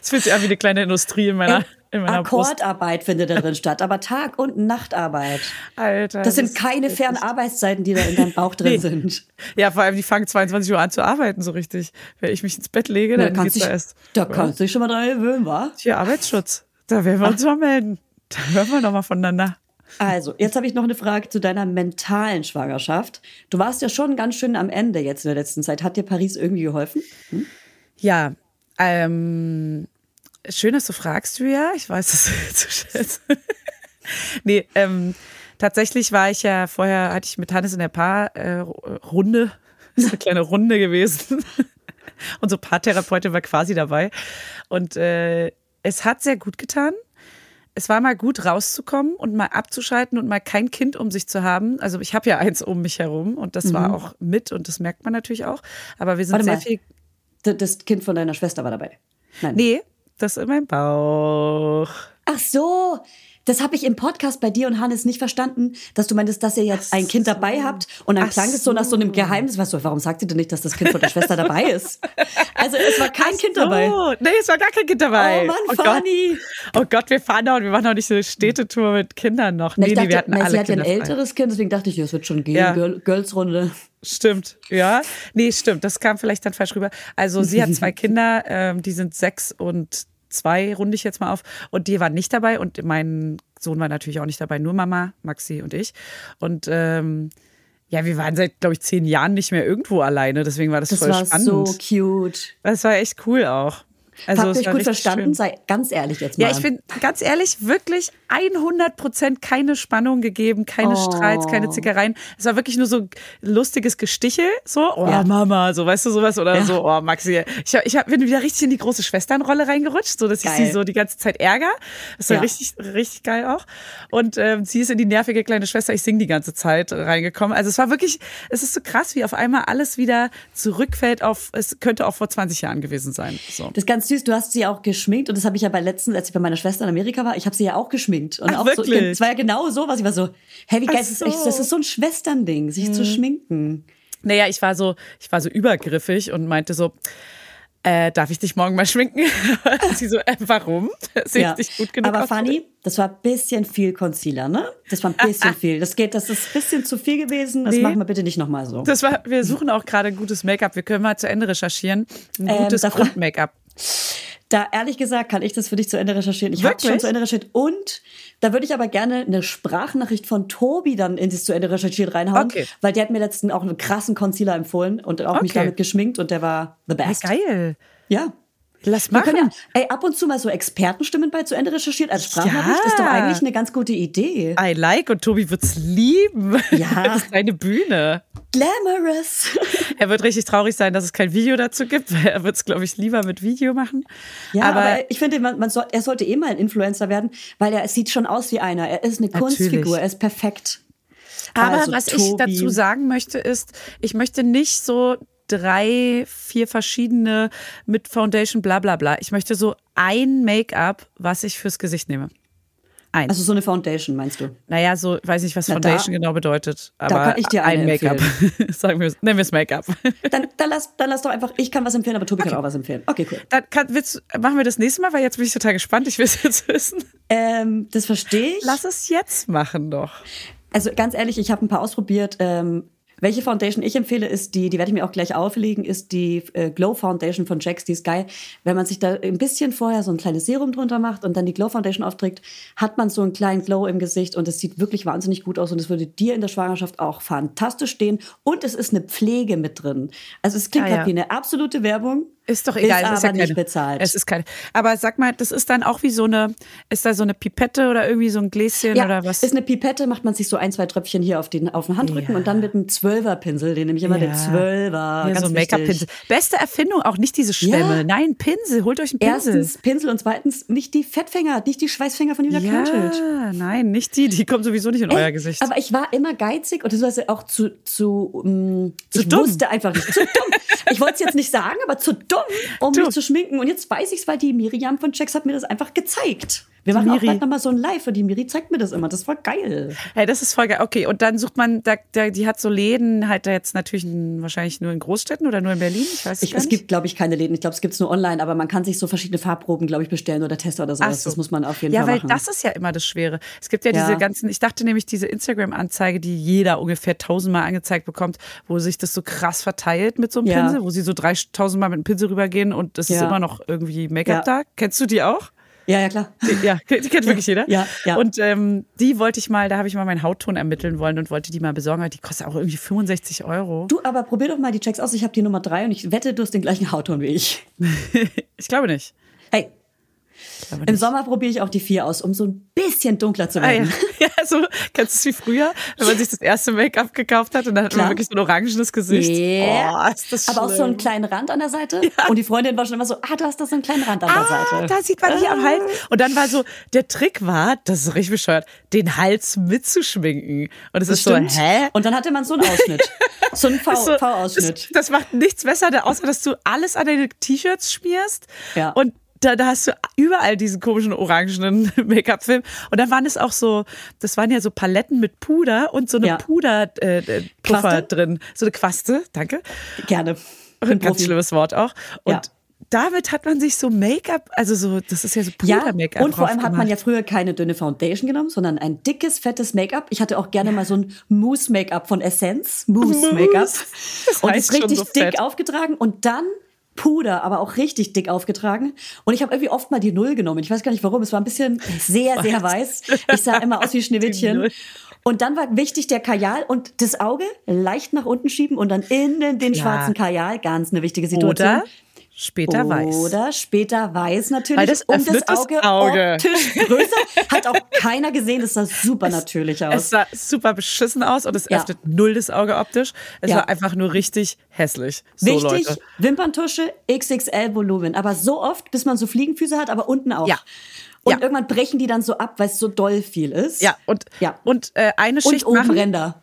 Es fühlt sich an wie eine kleine Industrie in meiner, in meiner Brust. Akkordarbeit findet da drin statt, aber Tag- und Nachtarbeit. Alter. Das sind keine fairen Arbeitszeiten, die da in deinem Bauch drin Nee. sind. Ja, vor allem, die fangen 22 Uhr an zu arbeiten, so richtig. Wenn ich mich ins Bett lege, Da dann kannst, geht's dich, da erst. da kannst du dich schon mal dran gewöhnen, wa? Hier, Arbeitsschutz. Da werden wir uns mal melden. Da hören wir noch mal voneinander. Also, jetzt habe ich noch eine Frage zu deiner mentalen Schwangerschaft. Du warst ja schon ganz schön am Ende jetzt in der letzten Zeit. Hat dir Paris irgendwie geholfen? Ja, ähm, schön, dass du fragst, Julia. Ich weiß das zu schätzen. nee, ähm, tatsächlich war ich ja vorher, hatte ich mit Hannes in der Paarrunde, das ist eine kleine Runde gewesen. Unsere Paartherapeutin war quasi dabei. Und äh, es hat sehr gut getan. Es war mal gut rauszukommen und mal abzuschalten und mal kein Kind um sich zu haben. Also ich habe ja eins um mich herum und das war auch mit und das merkt man natürlich auch. Aber wir sind Warte sehr mal. viel Das Kind von deiner Schwester war dabei. Nein. Nee, das in meinem Bauch. Ach so, das habe ich im Podcast bei dir und Hannes nicht verstanden, dass du meintest, dass ihr jetzt ein Kind dabei habt und dann Ach klang es so nach so einem Geheimnis. Was so, warum sagt ihr denn nicht, dass das Kind von der Schwester dabei ist? Also es war kein Kind dabei. Oh, nee, es war gar kein Kind dabei. Oh Mann, oh Gott. Fanny. Oh Gott, wir fahren da und wir machen auch nicht so eine Städtetour mit Kindern noch. Nee, nee, dachte, wir hatten alle sie hat ja ein älteres Kind, deswegen dachte ich, es wird schon gehen, Ja. Girl, Girls-Runde. Stimmt, ja. Nee, stimmt. Das kam vielleicht dann falsch rüber. Also sie hat zwei Kinder, ähm, die sind sechs und zwei, runde ich jetzt mal auf. Und die waren nicht dabei und mein Sohn war natürlich auch nicht dabei, nur Mama, Maxi und ich. Und ähm, ja, wir waren seit, glaube ich, zehn Jahren nicht mehr irgendwo alleine. Deswegen war das, Das voll war spannend. so cute. Das war echt cool auch. Also, Habt ihr euch gut verstanden? schön. Sei ganz ehrlich jetzt mal. Ja, ich bin ganz ehrlich, wirklich 100 Prozent keine Spannung gegeben, keine Oh. Streits, keine Zickereien. Es war wirklich nur so lustiges Gestichel, so, oh Ja. Mama, so, weißt du, sowas, oder Ja. so, oh Maxi. Ich, ich bin wieder richtig in die große Schwesternrolle reingerutscht, so, dass ich sie so die ganze Zeit ärger. Das war Ja. richtig, richtig geil auch. Und ähm, sie ist in die nervige kleine Schwester, ich sing die ganze Zeit reingekommen. Also es war wirklich, es ist so krass, wie auf einmal alles wieder zurückfällt auf, es könnte auch vor 20 Jahren gewesen sein. So. Das ist ganz süß. Du hast sie auch geschminkt und das habe ich ja bei letzten, als ich bei meiner Schwester in Amerika war, ich habe sie ja auch geschminkt. Und Ach, auch so, wirklich? es war ja genau so, was ich war so, hey, wie geil, das ist, so. das ist so ein Schwesternding, sich zu schminken. Naja, ich war so, ich war so übergriffig und meinte so, äh, darf ich dich morgen mal schminken? Sie so, äh, warum? Sehe ich dich gut genug Aber aus? Fanny, das war ein bisschen viel Concealer, ne? Das war ein bisschen viel. Das geht, das ist ein bisschen zu viel gewesen. Das Nee. machen wir bitte nicht nochmal so. Das war, wir suchen auch gerade ein gutes Make-up. Wir können mal zu Ende recherchieren. Ein Ähm, gutes Grund-Make-up. Da ehrlich gesagt kann ich das für dich zu Ende recherchieren. Ich habe schon zu Ende recherchiert und da würde ich aber gerne eine Sprachnachricht von Tobi dann in das zu Ende recherchiert reinhauen, Okay. weil der hat mir letztens auch einen krassen Concealer empfohlen und auch mich Okay. damit geschminkt und der war the best. geil. Ja. Lass Wir können ja ey, ab und zu mal so Expertenstimmen bei zu Ende recherchiert als Sprachnachricht Ja. ist doch eigentlich eine ganz gute Idee. I like und Tobi wird's lieben. Ja. Das ist deine Bühne. Glamorous. Er wird richtig traurig sein, dass es kein Video dazu gibt, weil er wird's, glaube ich, lieber mit Video machen. Ja, aber, aber, ich finde, man, man soll, er sollte eh mal ein Influencer werden, weil er sieht schon aus wie einer. Er ist eine Natürlich. Kunstfigur, er ist perfekt. Aber Also, was ich Tobi. dazu sagen möchte, ist, ich möchte nicht so drei, vier verschiedene mit Foundation, bla bla bla. Ich möchte so ein Make-up, was ich fürs Gesicht nehme. Eins. Also so eine Foundation, meinst du? naja, so, weiß nicht, was Na, Foundation da- genau bedeutet. Aber kann ich dir ein Make-up. Sagen wir, nennen wir es Make-up. Dann, dann, lass, dann lass doch einfach, ich kann was empfehlen, aber Tobi kann auch was empfehlen. Okay, cool. Dann kann, willst, machen wir das nächste Mal, weil jetzt bin ich total gespannt. Ich will es jetzt wissen. Ähm, das verstehe ich. Lass es jetzt machen doch. Also ganz ehrlich, ich habe ein paar ausprobiert. Ähm, welche Foundation ich empfehle, ist die, die werde ich mir auch gleich auflegen, ist die äh, Glow Foundation von Jax. Die ist geil. Wenn man sich da ein bisschen vorher so ein kleines Serum drunter macht und dann die Glow Foundation aufträgt, hat man so einen kleinen Glow im Gesicht und es sieht wirklich wahnsinnig gut aus und es würde dir in der Schwangerschaft auch fantastisch stehen. Und es ist eine Pflege mit drin. Also es klingt Ah, ja. wie eine absolute Werbung. Ist doch egal, Ist es ist aber ja nicht keine, bezahlt. Es ist keine. Aber sag mal, das ist dann auch wie so eine, ist da so eine Pipette oder irgendwie so ein Gläschen Ja, oder was? ist eine Pipette, macht man sich so ein, zwei Tröpfchen hier auf den, auf den Handrücken Ja. und dann mit einem Zwölferpinsel, den nehme ich immer den Zwölfer. Ja, ganz so ein. Make-up-Pinsel. Beste Erfindung, auch nicht diese Schwämme. Ja. Nein, Pinsel. Holt euch einen Pinsel. Erstens Pinsel und zweitens nicht die Fettfinger, nicht die Schweißfinger von Julia ja, nein, nicht die. Die kommen sowieso nicht in euer Gesicht. Aber ich war immer geizig und das war auch zu, zu, um, Zu ich dumm. wusste einfach nicht, zu dumm. Ich wollte es jetzt nicht sagen, aber zu dumm, um Du. mich zu schminken. Und jetzt weiß ich es, weil die Miriam von Jax hat mir das einfach gezeigt. Wir machen auch Miri. bald nochmal so ein Live, und die Miri zeigt mir das immer. Das war geil. Hey, das ist voll geil. Okay, und dann sucht man, da, da, die hat so Läden, halt da jetzt natürlich in, wahrscheinlich nur in Großstädten oder nur in Berlin. Ich weiß es Ich, es gibt, glaube ich, keine Läden. Ich glaube, es gibt es nur online, aber man kann sich so verschiedene Farbproben, glaube ich, bestellen oder testen oder sowas. So. Das muss man auf jeden ja, Fall weil machen. das ist ja immer das Schwere. Es gibt ja, Ja. diese ganzen, ich dachte nämlich, diese Instagram-Anzeige, die jeder ungefähr tausendmal angezeigt bekommt, wo sich das so krass verteilt mit so einem Ja. Pinsel, wo sie so 3000 Mal mit dem Pinsel rübergehen und es ist Ja. immer noch irgendwie Make-up Ja. da. Kennst du die auch? Ja, ja, klar. Die, ja, die kennt wirklich jeder. Ja, ja. Und ähm, die wollte ich mal, da habe ich mal meinen Hautton ermitteln wollen und wollte die mal besorgen. Die kostet auch irgendwie 65 Euro. Du, aber probier doch mal die Checks aus. Ich habe die Nummer drei und ich wette, du hast den gleichen Hautton wie ich. Ich glaube nicht. Hey, im. Sommer probiere ich auch die vier aus, um so ein bisschen dunkler zu Ah, ja. werden. ja, so, kennst du es wie früher, wenn man sich das erste Make-up gekauft hat und dann hat Klar. man wirklich so ein orangenes Gesicht. Yeah. Oh, ist das Aber auch so einen schlimm. kleinen Rand an der Seite. Und die Freundin war schon immer so, ah, du hast da so einen kleinen Rand an der Ah, Seite. da sieht man nicht am Hals. Und dann war so, der Trick war, das ist richtig bescheuert, den Hals mitzuschminken. Und es ist so, hä? Und dann hatte man so einen Ausschnitt. So einen ist so- V-Ausschnitt. Das, das macht nichts besser, außer dass du alles an deine T-Shirts schmierst. Ja. Und da, da hast du überall diesen komischen orangenen Make-up-Film. Und dann waren es auch so, das waren ja so Paletten mit Puder und so eine Ja. Puder-Puffer äh, Quaste? drin. So eine Quaste, danke. Gerne. Ein ganz Profi. schlimmes Wort auch. Und Ja. damit hat man sich so Make-up, also so, das ist ja so Ja, Puder-Make-up. und vor allem hat man ja früher keine dünne Foundation genommen, sondern ein dickes, fettes Make-up. Ich hatte auch gerne mal so ein Mousse-Make-up von Essence. Mousse-Make-up. Das Und heißt ist richtig so dick aufgetragen und dann Puder, aber auch richtig dick aufgetragen. Und ich habe irgendwie oft mal die Null genommen. Ich weiß gar nicht warum. Es war ein bisschen sehr, sehr weiß. Ich sah immer aus wie Schneewittchen. Und dann war wichtig der Kajal und das Auge leicht nach unten schieben und dann innen den Klar. schwarzen Kajal. Ganz eine wichtige Situation. Oder später weiß. Oder später weiß natürlich. Weil das und das das Auge, Auge. optisch größer. Hat auch keiner gesehen. Das sah super natürlich aus. Es sah super beschissen aus und es Ja. öffnet null das Auge optisch. Es Ja. war einfach nur richtig hässlich. So, Wichtig, Leute. Wimperntusche, XXL Volumen. Aber so oft, bis man so Fliegenfüße hat, aber unten auch. Ja. Und Ja. irgendwann brechen die dann so ab, weil es so doll viel ist. Ja, und, Ja. und äh, eine Und Schicht oben machen, Ränder.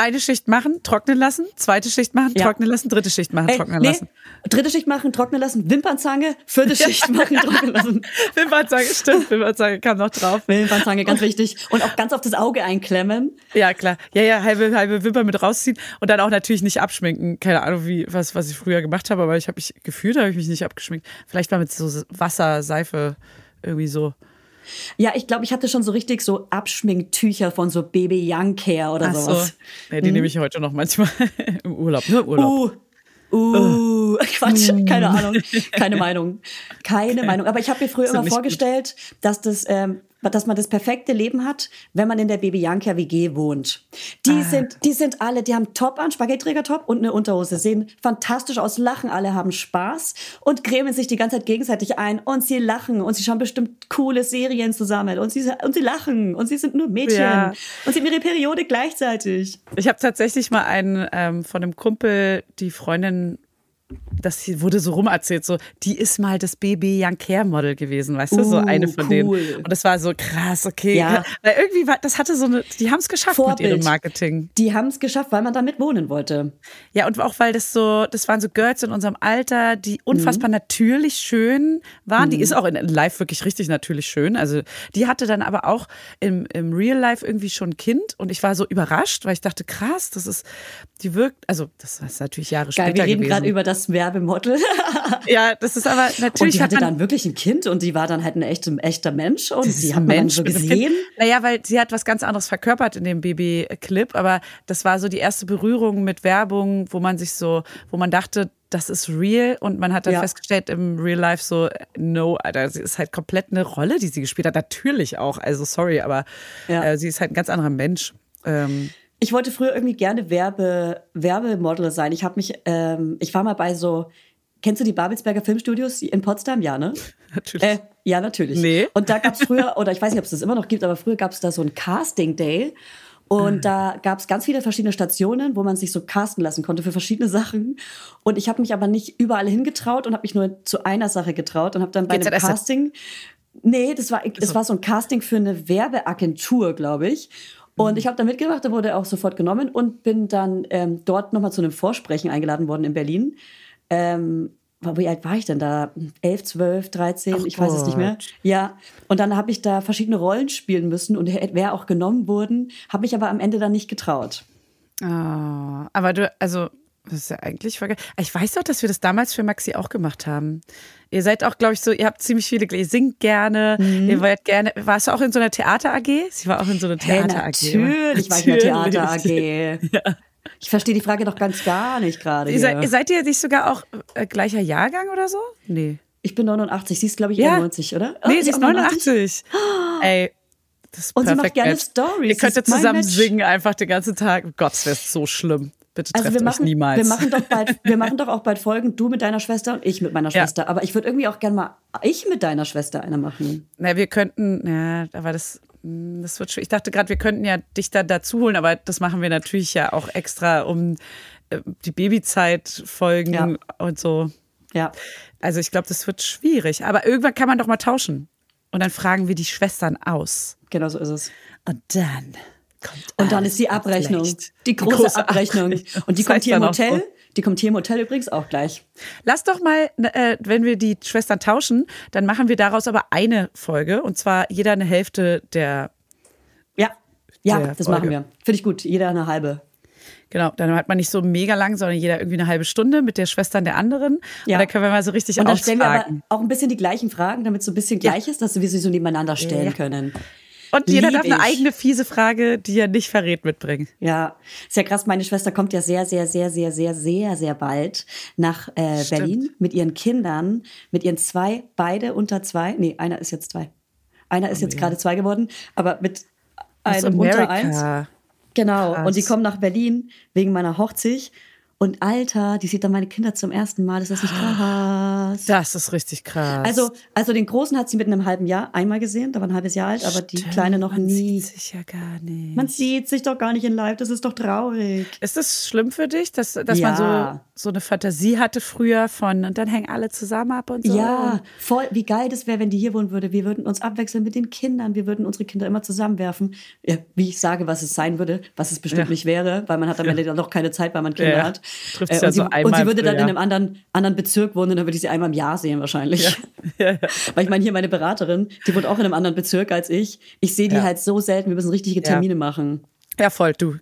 Eine Schicht machen, trocknen lassen, zweite Schicht machen, Ja. trocknen lassen, dritte Schicht machen, Ey, trocknen nee, lassen. dritte Schicht machen, trocknen lassen, Wimpernzange, vierte Schicht machen, trocknen lassen. Wimpernzange, stimmt, Wimpernzange kam noch drauf. Wimpernzange, ganz wichtig. Und auch ganz auf das Auge einklemmen. Ja, klar. Ja, ja, halbe, halbe Wimper mit rausziehen und dann auch natürlich nicht abschminken. Keine Ahnung, wie, was, was ich früher gemacht habe, aber ich habe mich gefühlt, habe ich mich nicht abgeschminkt. Vielleicht mal mit so Wasser, Seife, irgendwie so. Ja, ich glaube, ich hatte schon so richtig so Abschminktücher von so Baby Young Care oder Ach so. sowas. Ja, die nehme ich heute noch manchmal im Urlaub. Nur im Urlaub. Uh, uh, Quatsch, keine Ahnung, keine Meinung, keine Meinung. Aber ich habe mir früher immer vorgestellt, dass das, ähm, dass man das perfekte Leben hat, wenn man in der Baby Janka WG wohnt. Die Ah. sind, die sind alle, die haben Top an, Spaghetti-Träger-Top und eine Unterhose, sehen fantastisch aus, lachen alle, haben Spaß und cremen sich die ganze Zeit gegenseitig ein und sie lachen und sie schauen bestimmt coole Serien zusammen und sie, und sie lachen und sie sind nur Mädchen Ja. und sie haben ihre Periode gleichzeitig. Ich habe tatsächlich mal einen ähm, von einem Kumpel, die Freundin, das wurde so rumerzählt, so, die ist mal das Baby Young Care Model gewesen, weißt du, so Uh, eine von cool. denen. Und das war so krass, okay. Ja. Weil irgendwie war, das hatte so eine, die haben es geschafft mit Vorbild. ihrem Marketing. Die haben es geschafft, weil man damit wohnen wollte. Ja, und auch weil das so, das waren so Girls in unserem Alter, die unfassbar Mhm. natürlich schön waren. Die ist auch in Live wirklich richtig natürlich schön. Also die hatte dann aber auch im, im Real Life irgendwie schon ein Kind und ich war so überrascht, weil ich dachte, krass, das ist, die wirkt, also das ist natürlich Jahre Geil, später wir reden gerade über das Werbemodel. ja, das ist aber Und natürlich die hatte dann wirklich ein Kind und die war dann halt ein echter, echter Mensch und Das die man dann Mensch so gesehen. Naja, weil sie hat was ganz anderes verkörpert in dem Baby-Clip, aber das war so die erste Berührung mit Werbung, wo man sich so, wo man dachte, das ist real und man hat dann Ja. festgestellt im Real Life so, no, Alter, sie ist halt komplett eine Rolle, die sie gespielt hat. Natürlich auch, also sorry, aber Ja. äh, sie ist halt ein ganz anderer Mensch. Ähm, Ich wollte früher irgendwie gerne Werbe, Werbemodel sein. Ich habe mich, ähm, ich war mal bei so, kennst du die Babelsberger Filmstudios in Potsdam? Ja, ne? natürlich. Äh, ja, natürlich. Nee. Und da gab es früher, oder ich weiß nicht, ob es das immer noch gibt, aber früher gab es da so ein Casting Day. Und da gab es ganz viele verschiedene Stationen, wo man sich so casten lassen konnte für verschiedene Sachen. Und ich habe mich aber nicht überall hingetraut und habe mich nur zu einer Sache getraut und habe dann bei einem GZSZ. Casting. Nee, das war, es war so ein Casting für eine Werbeagentur, glaube ich. Und ich habe da mitgemacht, da wurde auch sofort genommen und bin dann ähm, dort nochmal zu einem Vorsprechen eingeladen worden in Berlin. Ähm, wie alt war ich denn da? 11, 12, 13, Ach ich weiß es nicht mehr. Gott. Ja, und dann habe ich da verschiedene Rollen spielen müssen und wäre auch genommen worden, habe mich aber am Ende dann nicht getraut. Ah, aber du, also, das ist ja eigentlich voll geil. Ich weiß doch, dass wir das damals für Maxi auch gemacht haben. Ihr seid auch, glaube ich, so, ihr habt ziemlich viele, ihr singt gerne, Mhm. ihr wollt gerne, warst du auch in so einer Theater-AG? Sie war auch in so einer Hey, Theater-AG. natürlich war ich in der Natürlich. Theater AG. Ich verstehe die Frage doch ganz gar nicht gerade. Seid, seid ihr nicht sogar auch äh, gleicher Jahrgang oder so? Nee. Ich bin 89, sie ist, glaube ich, Ja. eher 90, oder? Oh, Nee, sie ist auch 89. Ey, das ist Und sie macht gerne. Stories. Ihr könntet zusammen singen einfach den ganzen Tag. Oh Gott, das wäre so schlimm. Bitte Also wir machen, niemals. wir machen doch bald, wir machen doch auch bald Folgen, du mit deiner Schwester und ich mit meiner Ja. Schwester. Aber ich würde irgendwie auch gerne mal ich mit deiner Schwester eine machen. Na, wir könnten, ja, aber das, hm, das wird schwierig. Ich dachte gerade, wir könnten ja dich da dazu holen, aber das machen wir natürlich ja auch extra, um äh, die Babyzeit folgen Ja. und so. Ja. Also ich glaube, das wird schwierig. Aber irgendwann kann man doch mal tauschen. Und dann fragen wir die Schwestern aus. Genau so ist es. Und dann Und dann ist die Abrechnung. Licht. Die große, Abrechnung. Und die Das kommt hier im Hotel. Die kommt hier im Hotel übrigens auch gleich. Lass doch mal, äh, wenn wir die Schwestern tauschen, dann machen wir daraus aber eine Folge. Und zwar jeder eine Hälfte der Ja. Ja, Der das Folge. machen wir. Finde ich gut. Jeder eine halbe. Genau, dann hat man nicht so mega lang, sondern jeder irgendwie eine halbe Stunde mit der Schwestern der anderen. Ja. Und dann können wir mal so richtig Und dann stellen wir aber auch ein bisschen die gleichen Fragen, damit es so ein bisschen Ja. gleich ist, dass wir sie so nebeneinander stellen Ja. können. Und jeder darf eine ich. eigene fiese Frage, die er nicht verrät, mitbringen. Ja, ist ja krass. Meine Schwester kommt ja sehr, sehr, sehr, sehr, sehr, sehr, sehr bald nach äh. Berlin mit ihren Kindern, mit ihren zwei, beide unter zwei. Nee, einer ist jetzt zwei. Einer ist jetzt gerade zwei geworden, aber mit einem unter eins. Genau. Krass. Und die kommen nach Berlin wegen meiner Hochzeit. Und Alter, die sieht dann meine Kinder zum ersten Mal. Ist das nicht krass? Krass. Das ist richtig krass. Also, also den Großen hat sie mit einem halben Jahr einmal gesehen, da war ein halbes Jahr alt, aber die Stimmt, Kleine noch man nie. Sieht sich ja gar nicht. Man sieht sich doch gar nicht in live, das ist doch traurig. ist das schlimm für dich, dass, dass Ja. man so, so eine Fantasie hatte früher von und dann hängen alle zusammen ab und so? Ja, voll, wie geil das wäre, wenn die hier wohnen würde. Wir würden uns abwechseln mit den Kindern, wir würden unsere Kinder immer zusammenwerfen. Ja, wie ich sage, was es sein würde, was es bestimmt Ja. nicht wäre, weil man hat am Ende dann noch keine Zeit, weil man Kinder Ja, ja. hat. Trifft's Äh, ja und, sie, so und einmal sie würde dann in einem anderen, anderen Bezirk wohnen, dann würde ich sie einmal im Jahr sehen wahrscheinlich. Ja, ja. Weil ich meine, hier meine Beraterin, die wohnt auch in einem anderen Bezirk als ich. Ich sehe die Ja. halt so selten, wir müssen richtige Termine machen. Ja, voll, du.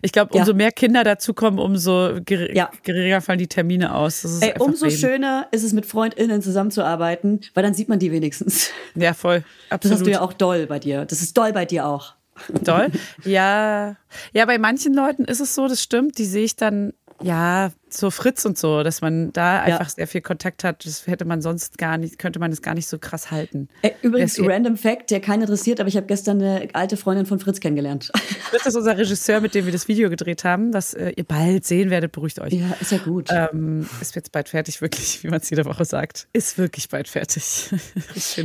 Ich glaube, Ja. umso mehr Kinder dazukommen, umso ger Ja. geringer fallen die Termine aus. Das Ey, umso Leben. schöner ist es, mit FreundInnen zusammenzuarbeiten, weil dann sieht man die wenigstens. Ja, voll. Das Absolut. hast du ja auch doll bei dir. Das ist doll bei dir auch. Doll. Ja. Ja, bei manchen Leuten ist es so, das stimmt. Die sehe ich dann, ja, so Fritz und so, dass man da einfach sehr viel Kontakt hat. Das hätte man sonst gar nicht, könnte man es gar nicht so krass halten. Ey, übrigens, Das- random Fact, der keinen interessiert, aber ich habe gestern eine alte Freundin von Fritz kennengelernt. Fritz ist unser Regisseur, mit dem wir das Video gedreht haben, das äh, ihr bald sehen werdet, beruhigt euch. Ja, ist ja gut. Ähm, ist jetzt bald fertig, wirklich, wie man es jede Woche sagt. Ist wirklich bald fertig.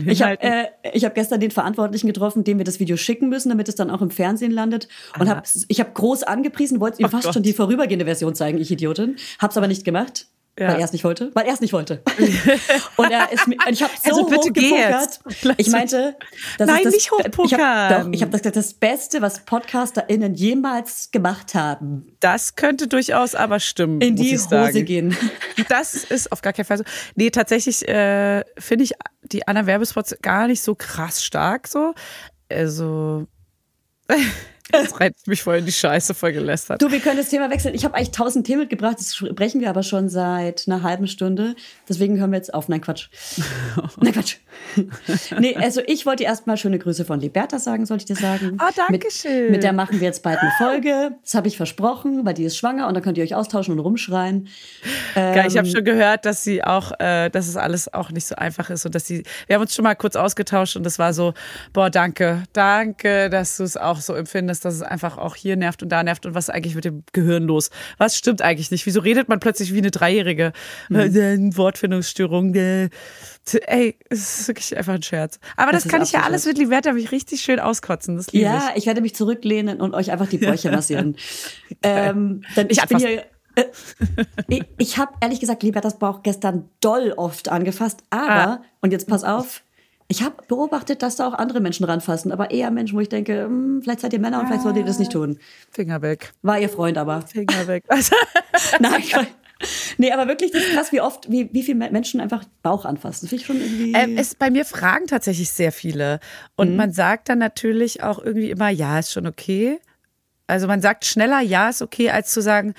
Ich habe äh, ich hab gestern den Verantwortlichen getroffen, dem wir das Video schicken müssen, damit es dann auch im Fernsehen landet. Und hab, ich habe groß angepriesen, wollte ihm Oh fast Gott. schon die vorübergehende Version zeigen, ich Idiotin. Hab's aber nicht gemacht. Ja. Weil er es nicht wollte. Weil er es nicht wollte. und er ist mir, und ich habe so Also bitte hochgepokert. Ich meinte, das Nein, ist das, nicht hochpokern. Ich habe hab das gesagt, das Beste, was PodcasterInnen jemals gemacht haben. Das könnte durchaus aber stimmen. In die. Hose gehen. Das ist auf gar keinen Fall so. Nee, tatsächlich äh, finde ich die anderen Werbespots gar nicht so krass stark so. Also. Jetzt reizt mich voll in die Scheiße, voll gelästert. Du, wir können das Thema wechseln. Ich habe eigentlich tausend Themen mitgebracht, das sprechen wir aber schon seit einer halben Stunde. Deswegen hören wir jetzt auf. Nein, Quatsch. Nein, Quatsch. nee, also ich wollte erstmal schöne Grüße von Liberta sagen, soll ich dir sagen. Ah, danke schön. Mit, mit der machen wir jetzt bald eine Folge. Das habe ich versprochen, weil die ist schwanger und dann könnt ihr euch austauschen und rumschreien. Geil, ich habe Ähm, schon gehört, dass sie auch, äh, dass es alles auch nicht so einfach ist und dass sie, wir haben uns schon mal kurz ausgetauscht und das war so, boah, danke, danke, dass du es auch so empfindest, dass es einfach auch hier nervt und da nervt und was eigentlich mit dem Gehirn los? Was stimmt eigentlich nicht? Wieso redet man plötzlich wie eine Dreijährige? Mhm. Wortfindungsstörung, äh, ey, es ist wirklich einfach ein Scherz. Aber das, Das kann ich ja alles mit Liberta mich richtig schön auskotzen, das liebe Ja, ich. ich werde mich zurücklehnen und euch einfach die Bäuche massieren. ähm, denn ich, Ich bin hier. Ich ich habe ehrlich gesagt Libertas Bauch gestern doll oft angefasst, aber, Ah. und jetzt pass auf, ich habe beobachtet, dass da auch andere Menschen ranfassen, aber eher Menschen, wo ich denke, hm, vielleicht seid ihr Männer und vielleicht solltet ihr das nicht tun. Finger weg. War ihr Freund aber. Finger weg. Also, Nein, nee, aber wirklich, das ist krass, wie oft, wie, wie viele Menschen einfach Bauch anfassen. Finde ich schon irgendwie. Ähm, es, bei mir fragen tatsächlich sehr viele. Und Mhm. man sagt dann natürlich auch irgendwie immer, ja, ist schon okay. Also man sagt schneller, ja, ist okay, als zu sagen,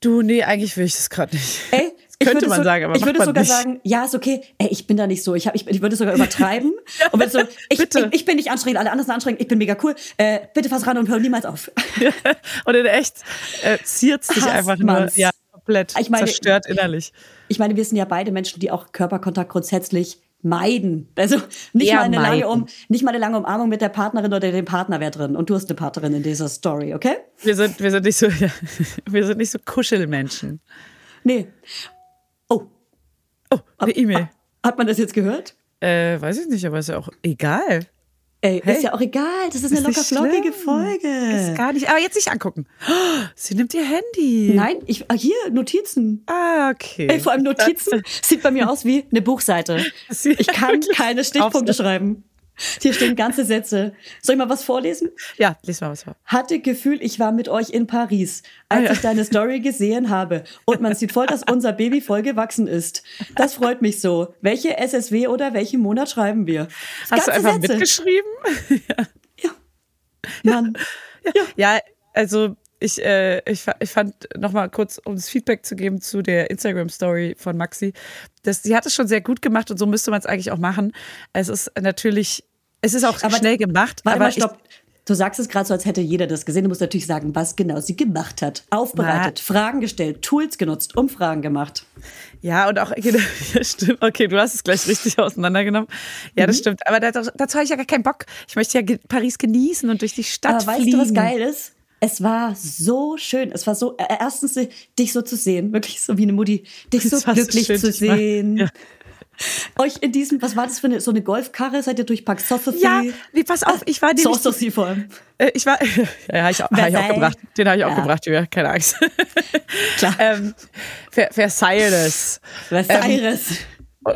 du, nee, eigentlich will ich das gerade nicht. Ey, könnte man so, sagen, aber ich würde sogar nicht. sagen, ja, ist okay. Ey, ich bin da nicht so. Ich, hab, ich, ich würde sogar übertreiben. und würde so, ich, Bitte. ich, ich bin nicht anstrengend, alle anderen sind anstrengend, ich bin mega cool. Äh, bitte fass ran und hör niemals auf. Und in echt äh, ziert dich Hasst einfach nur, man's. ja, komplett Ich meine- zerstört innerlich. Ich meine, wir sind ja beide Menschen, die auch Körperkontakt grundsätzlich meiden. Also nicht Eher mal, eine lange meiden. um, nicht mal eine lange Umarmung mit der Partnerin oder dem Partner wäre drin. Und du hast eine Partnerin in dieser Story, okay? Wir sind, wir sind nicht so, ja, wir sind nicht so Kuschelmenschen. Nee. Oh, eine E-Mail. hat man das jetzt gehört? Äh, weiß ich nicht, aber ist ja auch egal. Ey, Hey. ist ja auch egal. Das ist eine Ist nicht locker flockige. Folge. Ist gar nicht. Aber jetzt nicht angucken. Oh, sie nimmt ihr Handy. Nein, ich, ah, hier, Notizen. Ah, okay. Ey, vor allem Notizen sieht bei mir aus wie eine Buchseite. Ich kann keine Stichpunkte schreiben. Hier stehen ganze Sätze. Soll ich mal was vorlesen? Ja, lies mal was vor. Hatte Gefühl, ich war mit euch in Paris, als Ah, ja. ich deine Story gesehen habe. Und man sieht voll, dass unser Baby voll gewachsen ist. Das freut mich so. Welche SSW oder welchen Monat schreiben wir? Hast du einfach Sätze. mitgeschrieben? Mann. Ja, also ich, äh, ich, ich fand noch mal kurz, um das Feedback zu geben zu der Instagram-Story von Maxi, das, sie hat es schon sehr gut gemacht und so müsste man es eigentlich auch machen. Es ist natürlich, es ist auch Aber- schnell gemacht, Warte aber mal, stopp. Du sagst es gerade so, als hätte jeder das gesehen. Du musst natürlich sagen, was genau sie gemacht hat. Aufbereitet, Fragen gestellt, Tools genutzt, Umfragen gemacht. ja und auch, ja, stimmt, okay, du hast es gleich richtig auseinandergenommen. Ja, Mhm. das stimmt, aber dazu, dazu habe ich ja gar keinen Bock. Ich möchte ja Paris genießen und durch die Stadt Aber weißt fliegen. du, was geil ist? Es war so schön. Es war so, äh, erstens, äh, dich so zu sehen, wirklich so wie eine Mutti, dich so glücklich schön, zu sehen. ja. Euch in diesem, was war das für eine, so eine Golfkarre? Seid ihr durch Park Sotheby? Ja, nee, pass auf, ich war nämlich, Sotheby vor allem. äh, ich war, ja, ich, hab ich auch gebracht. Den habe ich auch Ja. gebracht, Julia, keine Angst. Klar. ähm, Ver- Versailles. Versailles.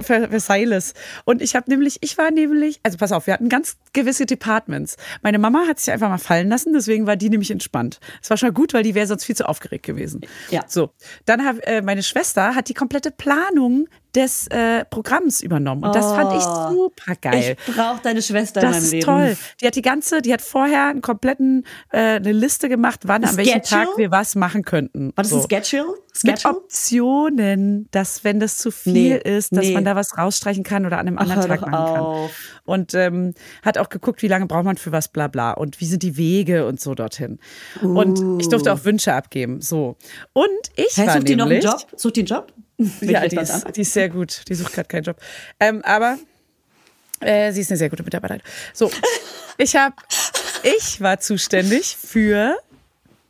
Ver- Versailles. Und ich habe nämlich, ich war nämlich, also pass auf, wir hatten ganz gewisse Departments. Meine Mama hat sich einfach mal fallen lassen, deswegen war die nämlich entspannt. Das war schon mal gut, weil die wäre sonst viel zu aufgeregt gewesen. Ja. So, dann hat äh, meine Schwester hat die komplette Planung des äh, Programms übernommen und das fand ich Oh. super geil. Ich brauche deine Schwester in Das meinem ist Leben. toll. Die hat die ganze, die hat vorher einen kompletten, äh, eine Liste gemacht, wann, an welchem? Tag wir was machen könnten. War das So. ein Schedule? Mit? Optionen, dass wenn das zu viel Nee, ist, dass nee. man da was rausstreichen kann oder an einem anderen hör Tag machen kann. auf. Und ähm, hat auch geguckt, wie lange braucht man für was, bla bla. Und wie sind die Wege und so dorthin. Und ich durfte auch Wünsche abgeben. So. Und ich Hey, war sucht die noch einen nämlich, Job? Sucht die einen Job? Ja, die ist, die ist sehr gut. Die sucht gerade keinen Job. Ähm, aber äh, sie ist eine sehr gute Mitarbeiterin. So, ich habe, ich war zuständig für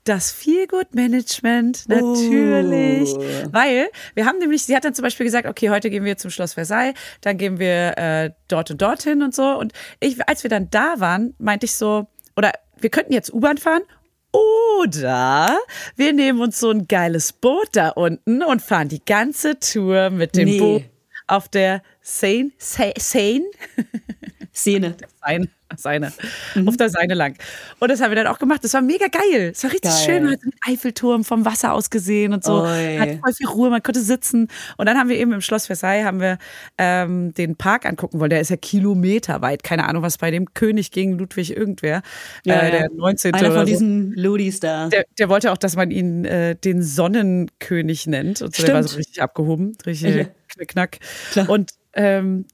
das Feelgood-Management, natürlich. Oh. Weil wir haben nämlich, sie hat dann zum Beispiel gesagt, okay, heute gehen wir zum Schloss Versailles, dann gehen wir äh, dort und dorthin und so. Und ich, als wir dann da waren, meinte ich so, oder wir könnten jetzt U-Bahn fahren oder wir nehmen uns so ein geiles Boot da unten und fahren die ganze Tour mit dem Nee. Boot auf der Seine, Se- Seine, Szene. Seine, Seine, auf der Seine lang. Und das haben wir dann auch gemacht. Das war mega geil. Es war richtig Geil. schön. Man hat den Eiffelturm vom Wasser aus gesehen und so. Oi. Hat voll viel Ruhe, man konnte sitzen. Und dann haben wir eben im Schloss Versailles haben wir ähm, den Park angucken wollen. Der ist ja kilometerweit. Keine Ahnung, was bei dem König gegen Ludwig irgendwer, äh, der 19. Einer von so. diesen Ludis da. Der, der wollte auch, dass man ihn äh, den Sonnenkönig nennt. Und so, der war so richtig abgehoben, richtig Ja. knickknack. Klar. Und ähm,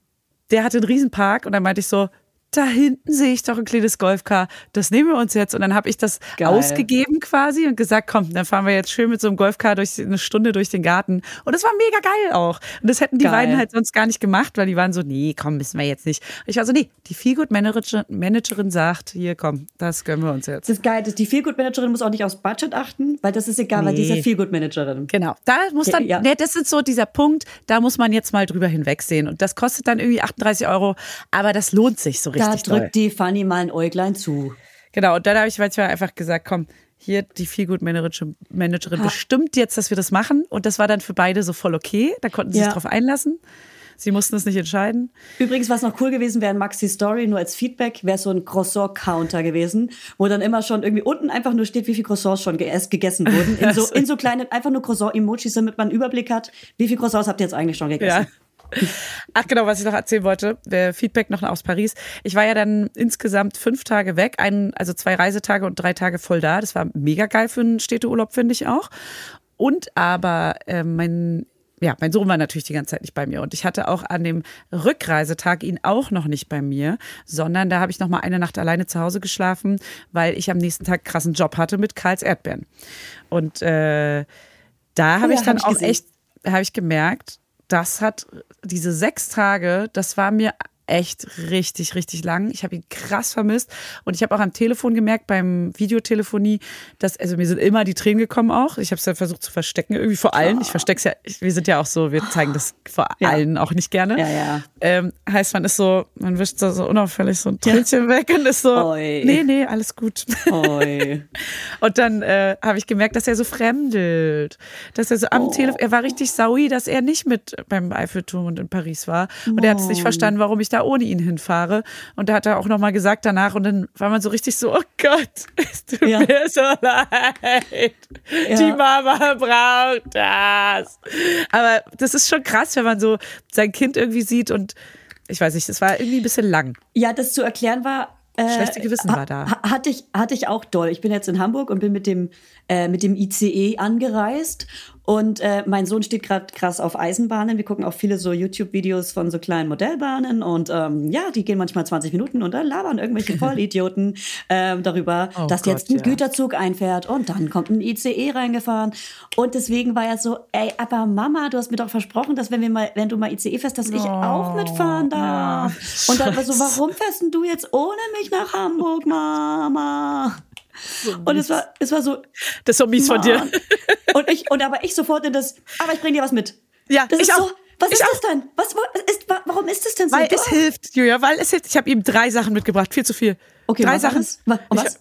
der hatte einen Riesenpark und dann meinte ich so, da hinten sehe ich doch ein kleines Golfcar, das nehmen wir uns jetzt. Und dann habe ich das Geil. ausgegeben quasi und gesagt, komm, dann fahren wir jetzt schön mit so einem Golfcar durch eine Stunde durch den Garten. Und das war mega geil auch. Und das hätten die Geil. beiden halt sonst gar nicht gemacht, weil die waren so, nee, komm, müssen wir jetzt nicht. Ich war so, nee, die Feelgood-Managerin sagt, hier, komm, das gönnen wir uns jetzt. Das ist geil. Die Feelgood-Managerin muss auch nicht aufs Budget achten, weil das ist egal, weil die ist ja Nee. Feelgood-Managerin. Genau, da muss dann, Ja. ne, das ist so dieser Punkt, da muss man jetzt mal drüber hinwegsehen. Und das kostet dann irgendwie 38 Euro, aber das lohnt sich so richtig doll. drückt die Fanny mal ein Äuglein zu. Genau, und dann habe ich manchmal einfach gesagt, komm, hier die Feelgood-Managerin Managerin bestimmt jetzt, dass wir das machen. Und das war dann für beide so voll okay. Da konnten sie Ja. sich drauf einlassen. Sie mussten es nicht entscheiden. Übrigens, was noch cool gewesen wäre in Maxi Story, nur als Feedback, wäre so ein Croissant-Counter gewesen, wo dann immer schon irgendwie unten einfach nur steht, wie viel Croissants schon ge gegessen wurden. In so, in so kleinen, einfach nur Croissant-Emojis, damit man einen Überblick hat, wie viel Croissants habt ihr jetzt eigentlich schon gegessen. Ach genau, was ich noch erzählen wollte, äh, Feedback noch aus Paris. Ich war ja dann insgesamt fünf Tage weg, ein, also zwei Reisetage und drei Tage voll da. Das war mega geil für einen Städteurlaub, finde ich auch. Und aber äh, mein ja, mein Sohn war natürlich die ganze Zeit nicht bei mir und ich hatte auch an dem Rückreisetag ihn auch noch nicht bei mir, sondern da habe ich noch mal eine Nacht alleine zu Hause geschlafen, weil ich am nächsten Tag krassen Job hatte mit Karls Erdbeeren. Und äh, da habe Ja, ich dann hab ich auch gesehen. echt, habe ich gemerkt, das hat diese sechs Tage, das war mir echt richtig, richtig lang. Ich habe ihn krass vermisst und ich habe auch am Telefon gemerkt, beim Videotelefonie, dass, also mir sind immer die Tränen gekommen auch. Ich habe es dann versucht zu verstecken, irgendwie vor allen. Ich verstecke es ja, ich, wir sind ja auch so, wir zeigen das vor Ja. allen auch nicht gerne. Ja, ja. Ähm, heißt, man ist so, man wischt so, so unauffällig so ein Tränchen weg und ist so, Oi. nee, nee, alles gut. Und dann äh, habe ich gemerkt, dass er so fremdelt. Dass er so am Oh. Telefon, er war richtig saui, dass er nicht mit beim Eiffelturm und in Paris war. Und er hat es nicht verstanden, warum ich da ohne ihn hinfahre. Und da hat er auch nochmal gesagt danach. Und dann war man so richtig so, oh Gott, es tut Ja. mir so leid. Ja. Die Mama braucht das. Aber das ist schon krass, wenn man so sein Kind irgendwie sieht und ich weiß nicht, es war irgendwie ein bisschen lang. Ja, das zu erklären war. Äh, Schlechte Gewissen war da. ha- Hatte ich, hatte ich auch doll. Ich bin jetzt in Hamburg und bin mit dem, äh, mit dem ICE angereist. Und äh, mein Sohn steht gerade krass auf Eisenbahnen. Wir gucken auch viele so YouTube-Videos von so kleinen Modellbahnen. Und ähm, ja, die gehen manchmal 20 Minuten und dann labern irgendwelche Vollidioten ähm, darüber, Oh dass Gott, jetzt ein ja. Güterzug einfährt und dann kommt ein ICE reingefahren. Und deswegen war er so, ey, aber Mama, du hast mir doch versprochen, dass wenn wir mal, wenn du mal ICE fährst, dass ich auch mitfahren darf. Und dann war so, warum fährst du jetzt ohne mich nach Hamburg, Mama? Und es war, es war so. Das ist so mies von dir. Mann. Und ich, und aber ich sofort in das, aber ich bring dir was mit. Ja, das ich ist auch. so. Was Ich ist auch. das denn? Was, was ist, wa- warum ist das denn so? Weil Du- es hilft, Julia, weil es hilft. Ich habe ihm drei Sachen mitgebracht, viel zu viel. Okay, drei was Sachen. das? Wa- und Ich- was?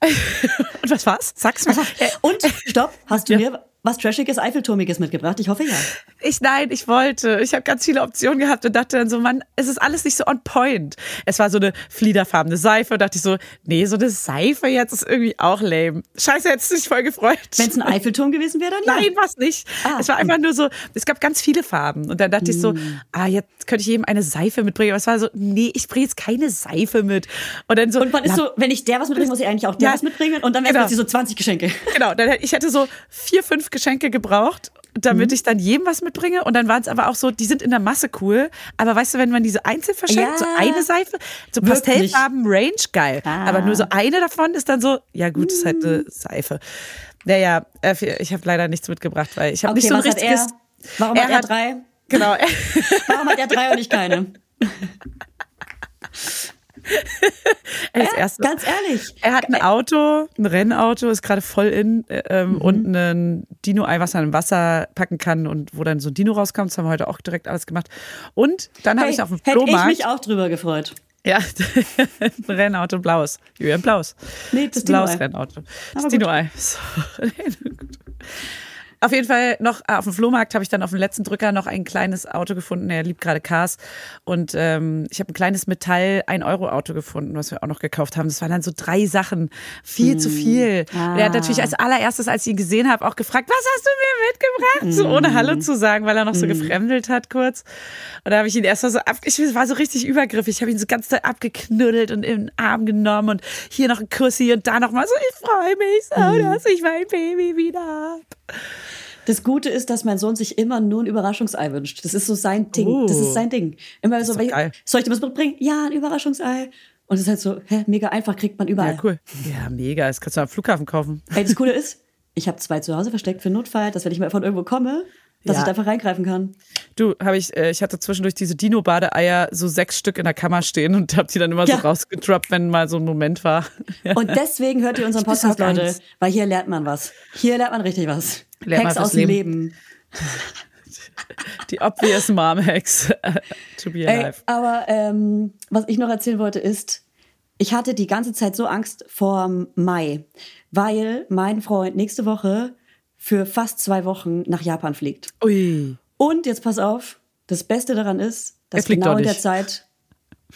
Und was war's? Sag's mir. Äh, Und, stopp, hast du Ja. mir was Trashiges, Eiffelturmiges mitgebracht? Ich hoffe ja. Ich nein, ich wollte. Ich habe ganz viele Optionen gehabt und dachte dann so, Mann, es ist alles nicht so on point. Es war so eine fliederfarbene Seife und dachte ich so, nee, so eine Seife jetzt ist irgendwie auch lame. Scheiße, jetzt dich voll gefreut. Wenn es ein Eiffelturm gewesen wäre, dann ja. Nein, was nicht. Ah. es war einfach nur so, es gab ganz viele Farben. Und dann dachte ich so, Hm. ah, jetzt könnte ich jedem eine Seife mitbringen. Aber es war so, nee, ich bringe jetzt keine Seife mit. Und dann so, Und man ist so, wenn ich der was mitbringe, muss ich eigentlich auch der Ja. was mitbringen. Und dann wäre Genau. es so 20 Geschenke. Genau, dann hätte, ich hätte so vier, fünf Geschenke gebraucht, damit ich dann jedem was mitbringe. Und dann waren es aber auch so, die sind in der Masse cool. Aber weißt du, wenn man diese einzeln verschenkt, Ja. so eine Seife, so Wirklich. Pastellfarben, Range, geil. Ah. Aber nur so eine davon ist dann so, ja gut, ist halt eine Seife. Naja, äh, ich habe leider nichts mitgebracht, weil ich habe Okay, nicht so ein was hat richtiges... er? Warum Er hat er drei? Genau, Warum hat er drei und ich keine? als erstes. Ganz ehrlich. Er hat ein Auto, ein Rennauto, ist gerade voll in äh, ähm, Mhm. und ein Dino-Ei, was man im Wasser packen kann und wo dann so ein Dino rauskommt. Das haben wir heute auch direkt alles gemacht. Und dann habe Hey, ich auf dem hätte ich Flohmarkt. mich auch drüber gefreut. Ja, ein Rennauto blaues. Julian blaues. Nee, das blaues Dino-Ei. Rennauto. Das. Dino-Ei. So. Auf jeden Fall noch äh, auf dem Flohmarkt habe ich dann auf dem letzten Drücker noch ein kleines Auto gefunden. Er liebt gerade Cars. Und ähm, ich habe ein kleines Metall 1-Euro-Auto gefunden, was wir auch noch gekauft haben. Das waren dann so drei Sachen. Viel zu viel. Ah. Er hat natürlich als allererstes, als ich ihn gesehen habe, auch gefragt, was hast du mir mitgebracht? So ohne Hallo zu sagen, weil er noch so gefremdelt hat kurz. Und da habe ich ihn erst mal so ab, ich war so richtig übergriffig. Ich habe ihn so ganz doll abgeknuddelt und in den Arm genommen und hier noch ein Kussi und da noch mal so, ich freue mich so, dass ich mein Baby wieder hab. Das Gute ist, dass mein Sohn sich immer nur ein Überraschungsei wünscht. Das ist so sein Ding. Oh. Das ist sein Ding. Immer so, doch wel- geil. soll ich dir was mitbringen? Ja, ein Überraschungsei. Und es ist halt so, hä, mega einfach, kriegt man überall. Ja, cool. Ja, mega. Das kannst du am Flughafen kaufen. Hey, das Coole ist, ich habe zwei zu Hause versteckt für Notfall, dass wenn ich mal von irgendwo komme, dass Ja. ich da einfach reingreifen kann. Du, habe ich, äh, ich hatte zwischendurch diese Dino-Badeeier so sechs Stück in der Kammer stehen und habe die dann immer Ja. so rausgedroppt, wenn mal so ein Moment war. Und deswegen hört ihr unseren Podcast, Leute, weil hier lernt man was. Hier lernt man richtig was. Man Hacks aus dem Leben. Leben. Die obvious Mom-Hacks to be Ey, alive. aber ähm, was ich noch erzählen wollte ist, ich hatte die ganze Zeit so Angst vor Mai, weil mein Freund nächste Woche für fast zwei Wochen nach Japan fliegt. Ui. Und jetzt pass auf, das Beste daran ist, dass genau in der. Zeit,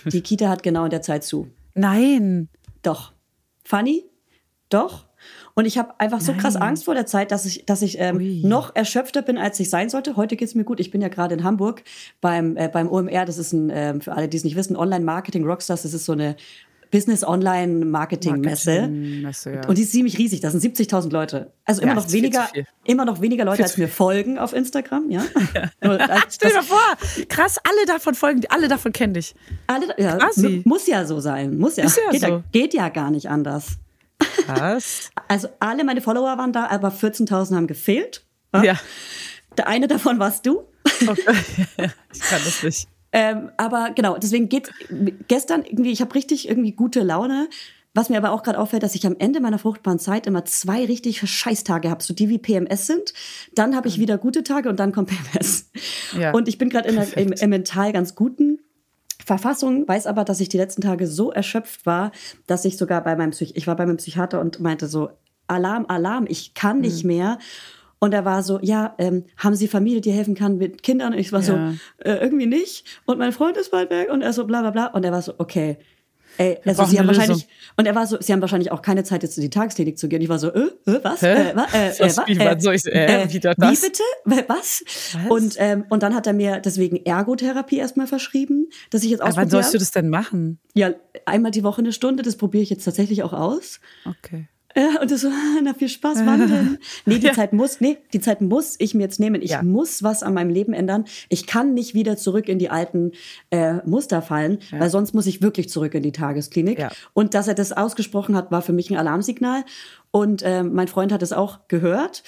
die Kita hat genau in der Zeit zu. Nein. Doch. Funny? Doch. Und ich habe einfach so krass Angst vor der Zeit, dass ich, dass ich ähm, noch erschöpfter bin, als ich sein sollte. Heute geht's mir gut. Ich bin ja gerade in Hamburg beim, äh, beim OMR. Das ist ein, ähm, für alle, die es nicht wissen, Online-Marketing Rockstars. Das ist so eine Business-Online-Marketing-Messe. Messe, ja. Und die ist ziemlich riesig. Da sind 70.000 Leute. Also immer Ja, noch weniger, immer noch weniger Leute, als mir folgen auf Instagram. Ja. Als- Stell dir das- mal vor, krass, alle davon folgen, alle davon kennen dich. alle, ja, Quasi. muss ja so sein. Muss ja. Ist ja geht, so. ja geht ja gar nicht anders. Krass. Also alle meine Follower waren da, aber 14.000 haben gefehlt. Ja. Der eine davon warst du. Okay. Ich kann das nicht. Ähm, aber genau, deswegen geht gestern irgendwie, ich habe richtig irgendwie gute Laune. Was mir aber auch gerade auffällt, dass ich am Ende meiner fruchtbaren Zeit immer zwei richtig Scheißtage habe, so die wie PMS sind. Dann habe ich wieder gute Tage und dann kommt PMS. Ja. Und ich bin gerade im, im mental ganz guten Verfassung, weiß aber, dass ich die letzten Tage so erschöpft war, dass ich sogar bei meinem Psych ich war bei meinem Psychiater und meinte so Alarm, Alarm, ich kann Mhm. nicht mehr. Und er war so, ja, ähm, haben Sie Familie, die helfen kann mit Kindern? Und ich war Ja. so, äh, irgendwie nicht. Und mein Freund ist bald weg. Und er so, bla bla bla. Und er war so, okay. Ey, also sie haben wahrscheinlich, Lösung. und er war so, sie haben wahrscheinlich auch keine Zeit, jetzt in die Tagesklinik zu gehen. Ich war so, äh, äh was? Äh, wa, äh, Was, äh, was soll ich- äh, wieder das? Wie bitte? Wa- Was? Und, ähm, und dann hat er mir deswegen Ergotherapie erstmal verschrieben, dass ich jetzt Aber wann ausprobiere. sollst du das denn machen? Ja, einmal die Woche eine Stunde, das probiere ich jetzt tatsächlich auch aus. Okay. Ja, und das so, na viel Spaß, wann denn? Nee, die Ja. Zeit muss, nee, die Zeit muss ich mir jetzt nehmen. Ich Ja. muss was an meinem Leben ändern. Ich kann nicht wieder zurück in die alten äh, Muster fallen, weil sonst muss ich wirklich zurück in die Tagesklinik. Ja. Und dass er das ausgesprochen hat, war für mich ein Alarmsignal. Und ähm, mein Freund hat es auch gehört.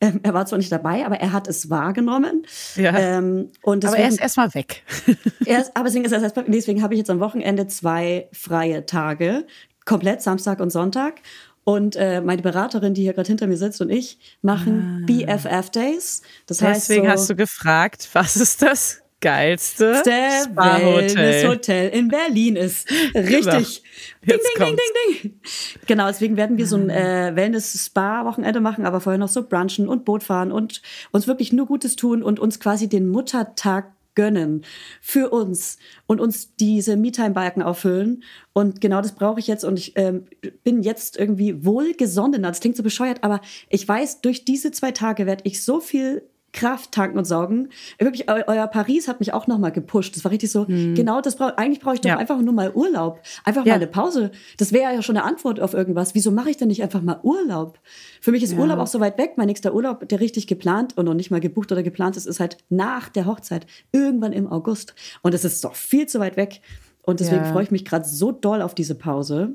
Ähm, er war zwar nicht dabei, aber er hat es wahrgenommen. Ja. Ähm, und Aber deswegen, er ist erstmal weg. er ist, aber deswegen ist er erst, deswegen habe ich jetzt am Wochenende zwei freie Tage, komplett Samstag und Sonntag. Und äh, meine Beraterin, die hier gerade hinter mir sitzt, und ich machen BFF Days. Das heißt, Deswegen so, hast du gefragt, was ist das geilste Spa-Hotel? Wellness-Hotel in Berlin ist. Richtig. Genau. Ding, ding, ding, ding, ding. Genau, deswegen werden wir so ein äh, Wellness-Spa-Wochenende machen, aber vorher noch so brunchen und Boot fahren und uns wirklich nur Gutes tun und uns quasi den Muttertag gönnen für uns und uns diese Me-Time-Balken auffüllen. Und genau das brauche ich jetzt und ich ähm, bin jetzt irgendwie wohlgesonnen. Das klingt so bescheuert, aber ich weiß, durch diese zwei Tage werde ich so viel Kraft tanken und saugen. Wirklich, eu euer Paris hat mich auch nochmal gepusht. Das war richtig so, genau das brauche Eigentlich brauche ich doch Ja. einfach nur mal Urlaub. Einfach Ja. mal eine Pause. Das wäre ja schon eine Antwort auf irgendwas. Wieso mache ich denn nicht einfach mal Urlaub? Für mich ist Urlaub auch so weit weg. Mein nächster Urlaub, der richtig geplant und noch nicht mal gebucht oder geplant ist, ist halt nach der Hochzeit. Irgendwann im August. Und es ist doch viel zu weit weg. Und deswegen Ja. freue ich mich gerade so doll auf diese Pause,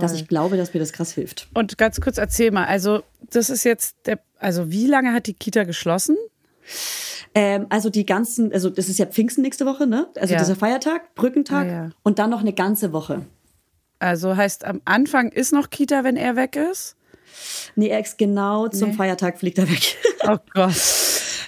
dass ich glaube, dass mir das krass hilft. Und ganz kurz erzähl mal, also das ist jetzt der, also wie lange hat die Kita geschlossen? Ähm, also die ganzen, also das ist ja Pfingsten nächste Woche, ne? Also Ja. dieser Feiertag, Brückentag Ah, ja. und dann noch eine ganze Woche. Also heißt am Anfang ist noch Kita, wenn er weg ist? Nee, er ist genau zum Nee. Feiertag fliegt er weg. Oh Gott.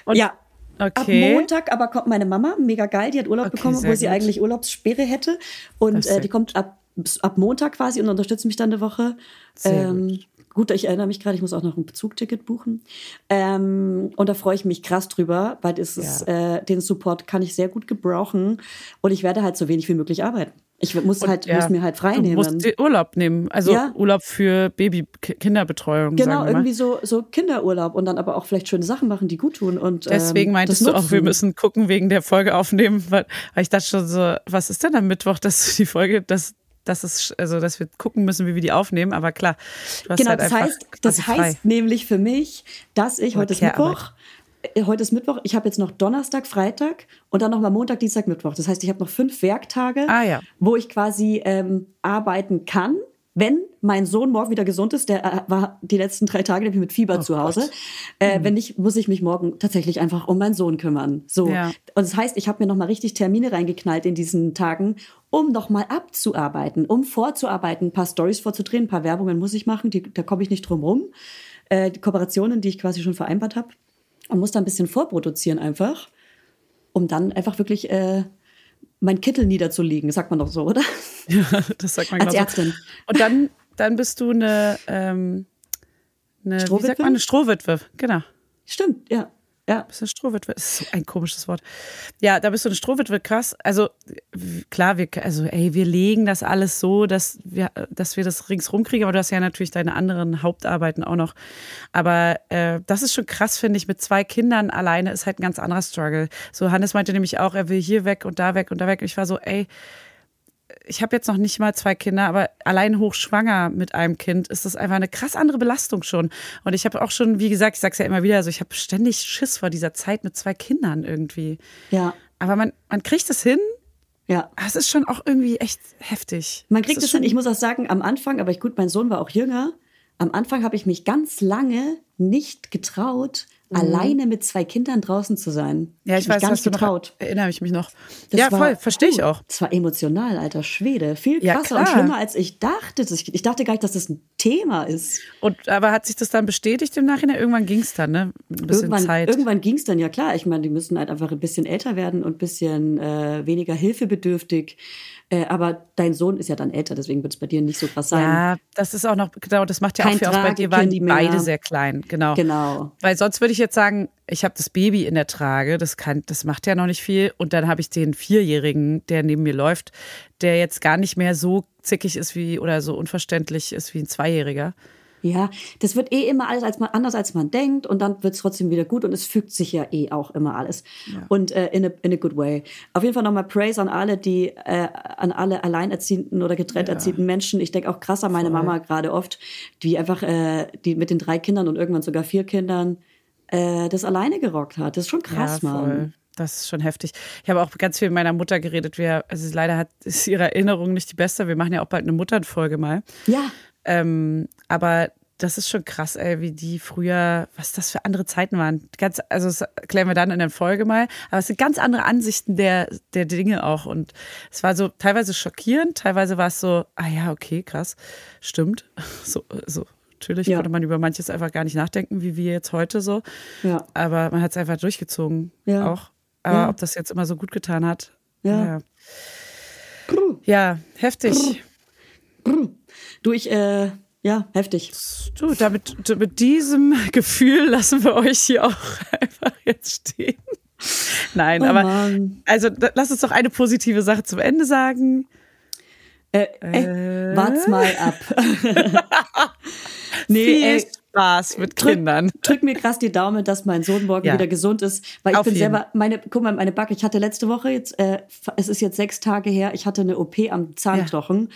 Und, ja. Okay. Ab Montag aber kommt meine Mama, mega geil, die hat Urlaub Okay, bekommen, obwohl sie gut. eigentlich Urlaubssperre hätte. Und äh, die kommt ab, ab Montag quasi und unterstützt mich dann eine Woche. Sehr ähm, gut. ich erinnere mich gerade, ich muss auch noch ein Bezugticket buchen. Ähm, und da freue ich mich krass drüber, weil ist, äh, den Support kann ich sehr gut gebrauchen. Und ich werde halt so wenig wie möglich arbeiten. Ich muss halt, Ja, muss mir halt frei Du nehmen. musst dir Urlaub nehmen. Also Ja. Urlaub für Baby-Kinderbetreuung. Genau, sagen wir mal. irgendwie so, so Kinderurlaub und dann aber auch vielleicht schöne Sachen machen, die gut tun. Und, Deswegen ähm, meintest du auch, wir müssen gucken wegen der Folge aufnehmen, weil, weil ich dachte schon so, was ist denn am Mittwoch, dass die Folge, dass, dass es, also dass wir gucken müssen, wie wir die aufnehmen. Aber klar, Genau, halt das heißt, das frei. heißt nämlich für mich, dass ich heute ist Care-Arbeit. Mittwoch. äh, Heute ist Mittwoch, ich habe jetzt noch Donnerstag, Freitag und dann nochmal Montag, Dienstag, Mittwoch. Das heißt, ich habe noch fünf Werktage, Ah, ja. wo ich quasi ähm, arbeiten kann, wenn mein Sohn morgen wieder gesund ist. Der äh, war die letzten drei Tage nämlich mit Fieber Oh zu Hause. Äh, Wenn nicht, muss ich mich morgen tatsächlich einfach um meinen Sohn kümmern. So. Ja. Und das heißt, ich habe mir nochmal richtig Termine reingeknallt in diesen Tagen, um nochmal abzuarbeiten, um vorzuarbeiten, ein paar Stories vorzudrehen, ein paar Werbungen muss ich machen, die, da komme ich nicht drum rum. Äh, die Kooperationen, die ich quasi schon vereinbart habe. Und muss da ein bisschen vorproduzieren einfach, um dann einfach wirklich äh, mein Kittel niederzulegen, sagt man doch so, oder? Ja, das sagt man Als Ärztin. So. Und dann, dann bist du eine, ähm, eine wie sagt Strohwitwe? man, eine Strohwitwe. Genau. Stimmt, ja. Ja. Bist du eine Strohwitwe? Das ist so ein komisches Wort. Ja, da bist du eine Strohwitwe, krass. Also klar, wir, also ey, wir legen das alles so, dass wir, dass wir das ringsrum kriegen, aber du hast ja natürlich deine anderen Hauptarbeiten auch noch. Aber äh, das ist schon krass, finde ich. Mit zwei Kindern alleine ist halt ein ganz anderer Struggle. So, Hannes meinte nämlich auch, er will hier weg und da weg und da weg. Und ich war so, ey, ich habe jetzt noch nicht mal zwei Kinder, aber allein hochschwanger mit einem Kind ist das einfach eine krass andere Belastung schon. Und ich habe auch schon, wie gesagt, ich sag's ja immer wieder, also ich habe ständig Schiss vor dieser Zeit mit zwei Kindern irgendwie. Ja. Aber man, man kriegt es hin. Ja. aber Es ist schon auch irgendwie echt heftig. Man kriegt es hin. Ich muss auch sagen, am Anfang, aber ich, gut, mein Sohn war auch jünger. Am Anfang habe ich mich ganz lange nicht getraut, alleine mit zwei Kindern draußen zu sein. Mhm. Ja, ich Hab weiß, hast du getraut. Noch, erinnere ich mich noch. Das ja, war- voll, verstehe ich auch. Das war emotional, alter Schwede. Viel Ja, krasser und klar. schlimmer, als ich dachte. Ich, ich dachte gar nicht, dass das ein Thema ist. Und aber hat sich das dann bestätigt im Nachhinein? Irgendwann ging es dann, ne? Ein bisschen Irgendwann, Zeit. irgendwann ging es dann ja klar. Ich meine, die müssen halt einfach ein bisschen älter werden und ein bisschen äh, weniger hilfebedürftig. Äh, aber dein Sohn ist ja dann älter, deswegen wird es bei dir nicht so krass sein. Ja, das ist auch noch, genau, das macht ja Kein auch viel aus. Bei dir waren die mehr. beide sehr klein, genau. Genau. Weil sonst würde ich jetzt sagen, ich habe das Baby in der Trage, das kann, das macht ja noch nicht viel. Und dann habe ich den Vierjährigen, der neben mir läuft, der jetzt gar nicht mehr so zickig ist wie oder so unverständlich ist wie ein Zweijähriger. Ja, das wird eh immer alles als man, anders, als man denkt und dann wird es trotzdem wieder gut und es fügt sich ja eh auch immer alles. Und äh, in, a, in a good way. Auf jeden Fall nochmal Praise an alle, die, äh, an alle alleinerziehenden oder getrennt erziehenden Menschen. Ich denke auch krass an meine Mama gerade oft, die einfach, äh, die mit den drei Kindern und irgendwann sogar vier Kindern äh, das alleine gerockt hat. Das ist schon krass, ja, voll. Mann. Das ist schon heftig. Ich habe auch ganz viel mit meiner Mutter geredet. Wir, also leider hat, ist ihre Erinnerung nicht die beste. Wir machen ja auch bald eine Mutternfolge mal. Ja, Ähm, aber das ist schon krass, ey, wie die früher, was das für andere Zeiten waren. Ganz, also das erklären wir dann in der Folge mal. Aber es sind ganz andere Ansichten der, der Dinge auch. Und es war so teilweise schockierend, teilweise war es so, ah ja, okay, krass, stimmt. So, so. Natürlich Ja. konnte man über manches einfach gar nicht nachdenken, wie wir jetzt heute so. Ja. Aber man hat es einfach durchgezogen Ja. auch. Aber Ja. ob das jetzt immer so gut getan hat. Ja. Ja, ja heftig. Du, ich, äh, ja, heftig. Du, damit, mit diesem Gefühl lassen wir euch hier auch einfach jetzt stehen. Nein, Oh aber Mann. also da, lass uns doch eine positive Sache zum Ende sagen. Äh, ey, wart's mal ab. nee, Viel ey, Spaß mit drück, Kindern. drück mir krass die Daumen, dass mein Sohn morgen Ja. wieder gesund ist, weil ich Auf bin jeden. selber, meine, guck mal, meine Backe, ich hatte letzte Woche jetzt, äh, es ist jetzt sechs Tage her, ich hatte eine OP am Zahnknochen.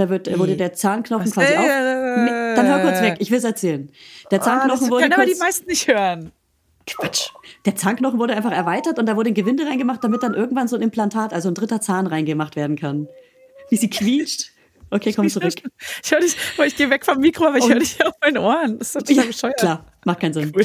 Da wird, wurde der Zahnknochen Was? quasi auf. Nee, dann hör kurz weg, ich will's erzählen. Der Ah, Zahnknochen das wurde können aber die meisten nicht hören. Quatsch. Der Zahnknochen wurde einfach erweitert und da wurde ein Gewinde reingemacht, damit dann irgendwann so ein Implantat, also ein dritter Zahn reingemacht werden kann. Wie sie quietscht. Okay, komm zurück. Ich höre dich, weil ich gehe weg vom Mikro, aber ich höre dich auf meinen Ohren. Das ist total Ja, bescheuert. klar, macht keinen Sinn. Cool.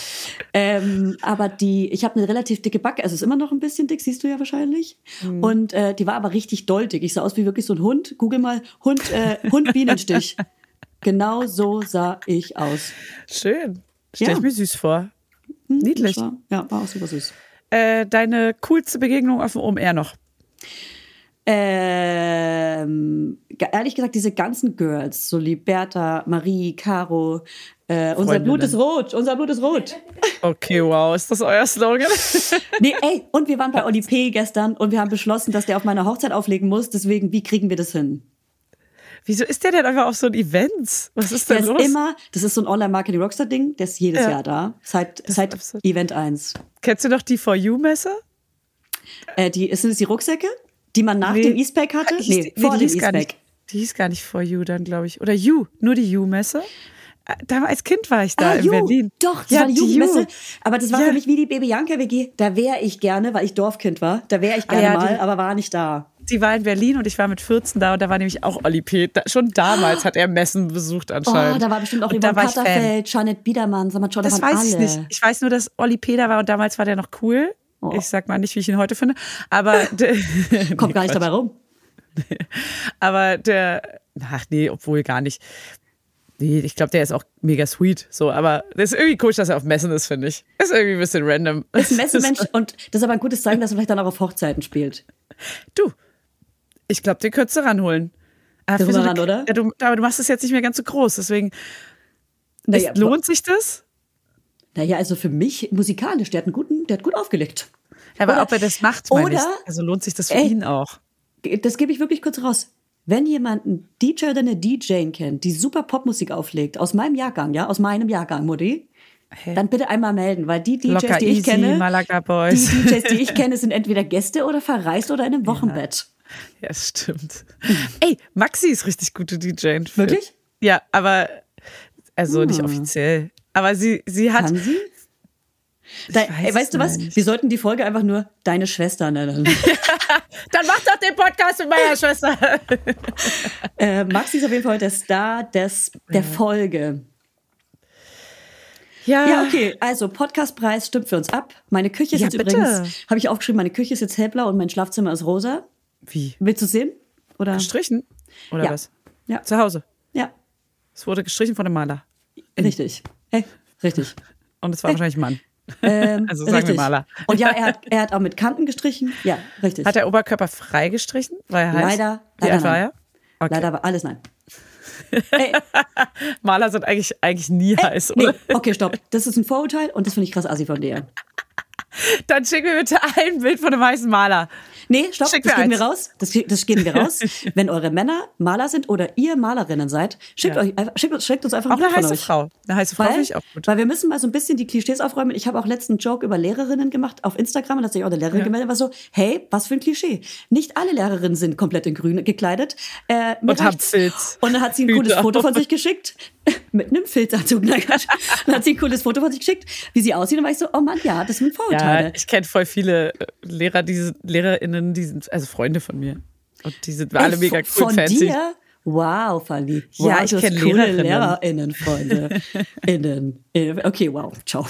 Ähm, aber die, ich habe eine relativ dicke Backe, also ist immer noch ein bisschen dick, siehst du ja wahrscheinlich. Mhm. Und äh, die war aber richtig doll dick. Ich sah aus wie wirklich so ein Hund. Google mal Hund, äh, Hund Bienenstich. genau so sah ich aus. Schön. Stell Ja. ich mir süß vor. Hm, Niedlich. War, ja, war auch super süß. Äh, deine coolste Begegnung auf dem OMR noch. Ähm, ehrlich gesagt, diese ganzen Girls, so Liberta, Marie, Caro, äh, unser Blut ist rot, unser Blut ist rot. Okay, wow. Ist das euer Slogan? Nee, ey, und wir waren bei Oli P. gestern und wir haben beschlossen, dass der auf meiner Hochzeit auflegen muss. Deswegen, wie kriegen wir das hin? Wieso ist der denn einfach auf so ein Events? Was ist Der denn ist los? immer, das ist so ein Online-Marketing-Rockstar-Ding, der ist jedes Ja. Jahr da. Seit, ist seit. Event 1. Kennst du noch die For You-Messe? Äh, die, sind es die Rucksäcke, die man nach Nee. dem Eastpack hatte? Hieß- Nee, vor die dem Eastpack. nicht, Die hieß gar nicht For You dann, glaube ich. Oder You, nur die You-Messe. Äh, Da, als Kind war ich da Ah, in Ju, Berlin. Doch, das ja, war die Jugendmesse. Ju. Aber das war Ja. für mich wie die Baby Janka WG. Da wäre ich gerne, weil ich Dorfkind war. Da wäre ich Ah, gerne ja, mal, die- aber war nicht da. Die war in Berlin und ich war mit 14 da und da war nämlich auch Olli P. Da, schon damals hat er Messen besucht Oh, anscheinend. da war bestimmt auch Yvonne ich. Katterfeld, Janet Biedermann, sag mal, schon, da Das weiß ich alle. nicht. Ich weiß nur, dass Olli P. da war und damals war der noch cool. Oh. Ich sag mal nicht, wie ich ihn heute finde. Aber, der, Kommt gar nicht dabei rum. aber der, ach nee, obwohl gar nicht. Nee, ich glaube, der ist auch mega sweet. So, aber das ist irgendwie komisch, dass er auf Messen ist, finde ich. Ist irgendwie ein bisschen random. Ist ein Messemensch und das ist aber ein gutes Zeichen, dass er vielleicht dann auch auf Hochzeiten spielt. Du, ich glaube, den könntest du ranholen. Ah, Der für so Rüber eine- ran, oder? Ja, du, aber du machst es jetzt nicht mehr ganz so groß, deswegen Naja, lohnt sich das? Naja, also für mich musikalisch, der hat, einen guten, der hat gut aufgelegt. Aber Oder- ob er das macht, meine ich. oder- Also lohnt sich das für Ey. ihn auch. Das gebe ich wirklich kurz raus. Wenn jemand einen DJ oder eine DJ kennt, die super Popmusik auflegt, aus meinem Jahrgang, ja, aus meinem Jahrgang, Mutti, dann bitte einmal melden, weil die DJs, Locker die ich easy, kenne, Malaga die Boys. DJs, die ich kenne, sind entweder Gäste oder verreist oder in einem Wochenbett. Ja, stimmt. Ey, Maxi ist richtig gute DJ. Wirklich? Ja, aber also nicht offiziell. Aber sie, sie hat. Kann sie? Da, weiß ey, weißt du was? nicht. Wir sollten die Folge einfach nur deine Schwester nennen. Dann mach doch den Podcast mit meiner Schwester. äh, Maxi ist auf jeden Fall der Star des, der Folge. Ja, okay. Also, Podcastpreis stimmt für uns ab. Meine Küche ist Ja, jetzt bitte. übrigens, habe ich aufgeschrieben, meine Küche ist jetzt hellblau und mein Schlafzimmer ist rosa. Wie? Willst du sehen? Oder? Gestrichen? Oder Ja. was? Ja. Zu Hause. Ja, Es wurde gestrichen von dem Maler. richtig. Hey, richtig. Und es war wahrscheinlich ein Mann. Ähm, Also sagen wir richtig. Maler. Und ja, er hat, er hat auch mit Kanten gestrichen. Ja, richtig. Hat der Oberkörper frei gestrichen? Weil er heißt? Leider- Wie leider alt war er? Okay. Leider war alles nein. Ey, Maler sind eigentlich, eigentlich nie heiß, nee, oder? okay, stopp. Das ist ein Vorurteil und das finde ich krass assi von dir. Dann schick mir bitte ein Bild von einem heißen Maler. Nee, stopp, Schick das mir geben wir raus. Das, das geben wir raus. Wenn eure Männer Maler sind oder ihr Malerinnen seid, schickt, Ja. euch, schickt, uns- schickt uns einfach Auch ein eine heiße euch. Frau. Eine heiße Frau finde ich auch gut. weil wir müssen mal so ein bisschen die Klischees aufräumen. Ich habe auch letzten Joke über Lehrerinnen gemacht auf Instagram und hat sich auch eine Lehrerin gemeldet, war so, hey, was für ein Klischee. Nicht alle Lehrerinnen sind komplett in grün gekleidet. Äh, Und haben. Filz. Und dann hat sie ein Hüte cooles Foto von sich geschickt. Mit einem Filzanzug. Nein. Dann hat sie ein cooles Foto von sich geschickt, wie sie aussieht. Und war ich so, oh Mann, ja, das sind Ja, Vorurteile. ich kenne voll viele äh, Lehrer, diese LehrerInnen, die sind, also Freunde von mir. Und die sind alle Ey, mega cool von fancy. dir? Wow, Fanny. Ja, wow, ich du hast kenn coole Lehrerinnen. Freunde. Innen. Äh, Okay, wow, ciao.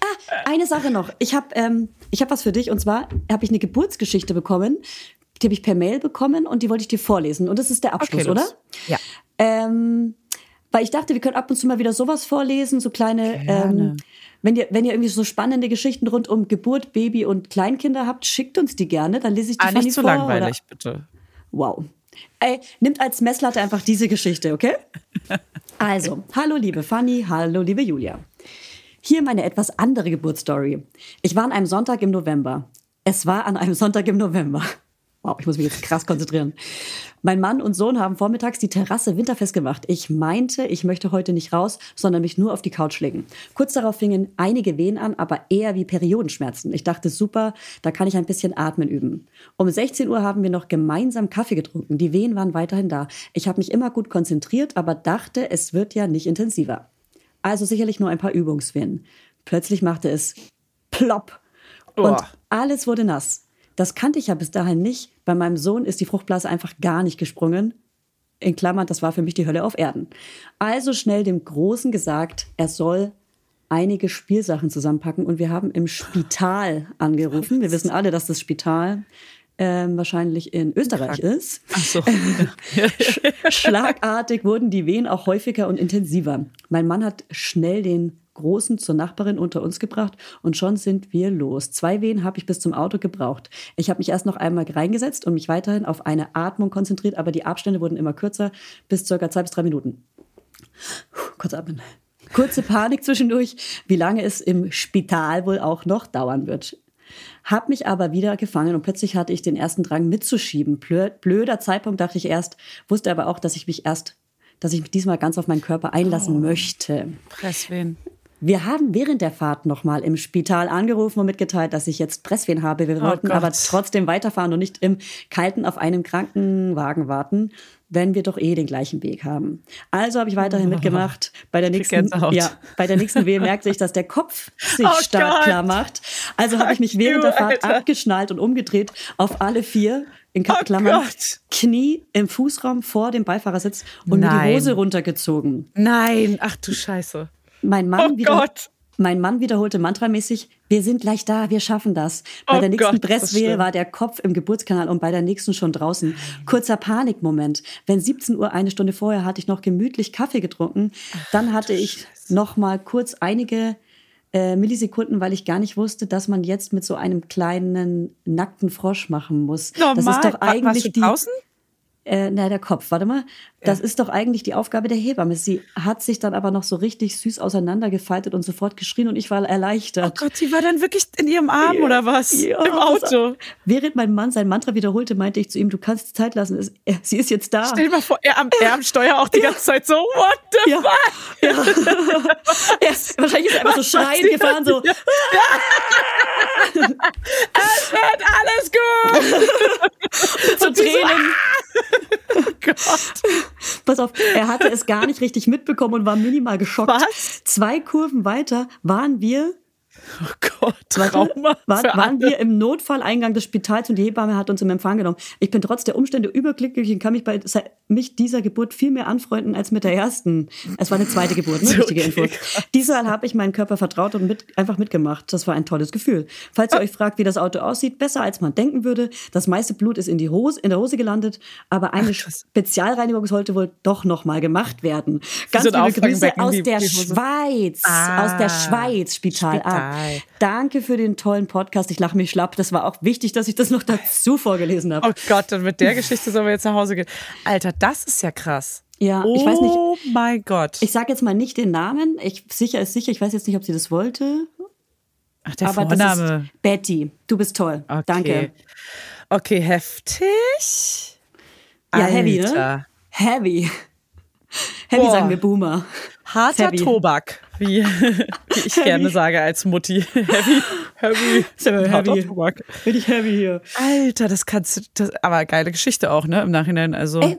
Ah, eine Sache noch. Ich habe ähm, ich hab was für dich und zwar habe ich eine Geburtsgeschichte bekommen. Die habe ich per Mail bekommen und die wollte ich dir vorlesen. Und das ist der Abschluss, Okay, oder? Ja. Ähm, weil ich dachte, wir können ab und zu mal wieder sowas vorlesen, so kleine. Ähm, wenn ihr, wenn ihr irgendwie so spannende Geschichten rund um Geburt, Baby und Kleinkinder habt, schickt uns die gerne. Dann lese ich die Ah, nicht zu vor, langweilig, bitte. Wow. Ey, nimmt als Messlatte einfach diese Geschichte, okay? Also, hallo liebe Fanny, hallo liebe Julia. Hier meine etwas andere Geburtsstory. Ich war an einem Sonntag im November. Es war an einem Sonntag im November. Wow, ich muss mich jetzt krass konzentrieren. Mein Mann und Sohn haben vormittags die Terrasse winterfest gemacht. Ich meinte, ich möchte heute nicht raus, sondern mich nur auf die Couch legen. Kurz darauf fingen einige Wehen an, aber eher wie Periodenschmerzen. Ich dachte, super, da kann ich ein bisschen atmen üben. Um 16 Uhr haben wir noch gemeinsam Kaffee getrunken. Die Wehen waren weiterhin da. Ich habe mich immer gut konzentriert, aber dachte, es wird ja nicht intensiver. Also sicherlich nur ein paar Übungswehen. Plötzlich machte es plopp und Boah. alles wurde nass. Das kannte ich ja bis dahin nicht. Bei meinem Sohn ist die Fruchtblase einfach gar nicht gesprungen. In Klammern, das war für mich die Hölle auf Erden. Also schnell dem Großen gesagt, er soll einige Spielsachen zusammenpacken und wir haben im Spital angerufen. Wir wissen alle, dass das Spital ähm, wahrscheinlich in Österreich ist. Ach so. Schlagartig wurden die Wehen auch häufiger und intensiver. Mein Mann hat schnell den Großen zur Nachbarin unter uns gebracht und schon sind wir los. Zwei Wehen habe ich bis zum Auto gebraucht. Ich habe mich erst noch einmal reingesetzt und mich weiterhin auf eine Atmung konzentriert, aber die Abstände wurden immer kürzer, bis circa zwei bis drei Minuten. Puh, Kurz atmen. Kurze Panik zwischendurch, wie lange es im Spital wohl auch noch dauern wird. Hab mich aber wieder gefangen und plötzlich hatte ich den ersten Drang mitzuschieben. Blö- Blöder Zeitpunkt dachte ich erst, wusste aber auch, dass ich mich erst, dass ich mich diesmal ganz auf meinen Körper einlassen möchte. Presswehen. Wir haben während der Fahrt nochmal im Spital angerufen und mitgeteilt, dass ich jetzt Presswehen habe. Wir wollten Gott. aber trotzdem weiterfahren und nicht im Kalten auf einem Krankenwagen warten, wenn wir doch eh den gleichen Weg haben. Also habe ich weiterhin mitgemacht. Bei der nächsten, ja, bei der nächsten Wehe merkte ich, dass der Kopf sich Oh startklar Gott. macht. Also habe ich mich während der Fahrt Alter. abgeschnallt und umgedreht auf alle vier in Oh Klammern, Gott. Knie im Fußraum vor dem Beifahrersitz und mir die Nein. Hose runtergezogen. Nein, ach du Scheiße. Mein Mann, Oh wieder, mein Mann wiederholte mantramäßig, wir sind gleich da, wir schaffen das. Bei Oh der nächsten Gott, Presswehe war der Kopf im Geburtskanal und bei der nächsten schon draußen. Kurzer Panikmoment. Wenn 17 Uhr, eine Stunde vorher, hatte ich noch gemütlich Kaffee getrunken. Dann hatte ich noch mal kurz einige äh, Millisekunden, weil ich gar nicht wusste, dass man jetzt mit so einem kleinen nackten Frosch machen muss. Normal. Das ist doch Wa- warst eigentlich du die draußen? Äh, na, der Kopf, warte mal. Das ist doch eigentlich die Aufgabe der Hebamme. Sie hat sich dann aber noch so richtig süß auseinandergefaltet und sofort geschrien und ich war Oh erleichtert. Gott, sie war dann wirklich in ihrem Arm oder was? Ja, Im Auto. Während mein Mann sein Mantra wiederholte, meinte ich zu ihm, du kannst Zeit lassen, es, er, sie ist jetzt da. Stell dir mal vor, er am, er am Steuer auch die ganze Zeit so, what the Ja. fuck? Ja. er ist, wahrscheinlich ist er einfach so schreiend gefahren, so. Es wird alles gut. zu Tränen. Oh Gott. Pass auf, er hatte es gar nicht richtig mitbekommen und war minimal geschockt. Was? Zwei Kurven weiter waren wir Oh Gott, Warte, Trauma war, für waren wir im Notfalleingang des Spitals und die Hebamme hat uns im Empfang genommen. Ich bin trotz der Umstände überglücklich und kann mich bei mich dieser Geburt viel mehr anfreunden als mit der ersten. Es war eine zweite Geburt, ne? Wichtige Okay, Info. Diesmal habe ich meinen Körper vertraut und mit, einfach mitgemacht. Das war ein tolles Gefühl. Falls ihr euch fragt, wie das Auto aussieht, besser als man denken würde. Das meiste Blut ist in, die Hose, in der Hose gelandet, aber eine krass. Spezialreinigung sollte wohl doch noch mal gemacht werden. Ganz so liebe Grüße aus der Hose. Schweiz. aus der Ah, Schweiz, Spital. Ah, Spital. Danke für den tollen Podcast. Ich lache mich schlapp. Das war auch wichtig, dass ich das noch dazu vorgelesen habe. Oh Gott, dann mit der Geschichte sollen wir jetzt nach Hause gehen. Alter, das ist ja krass. Ja, oh ich weiß nicht. Oh mein Gott. Ich sage jetzt mal nicht den Namen. Ich sicher ist sicher. Ich weiß jetzt nicht, ob sie das wollte. Ach, der aber Vorname. das ist Betty. Du bist toll. okay. Danke. Okay, heftig. Ja, heavy, Alter. ne? Heavy. Heavy Boah. sagen wir Boomer. Harter Heavy. Tobak, wie, wie ich gerne sage als Mutti. Heavy, heavy, Sehr harter heavy. Tobak. Bin ich heavy hier. Alter, das kannst du, das, aber geile Geschichte auch, ne, im Nachhinein, also. Ey,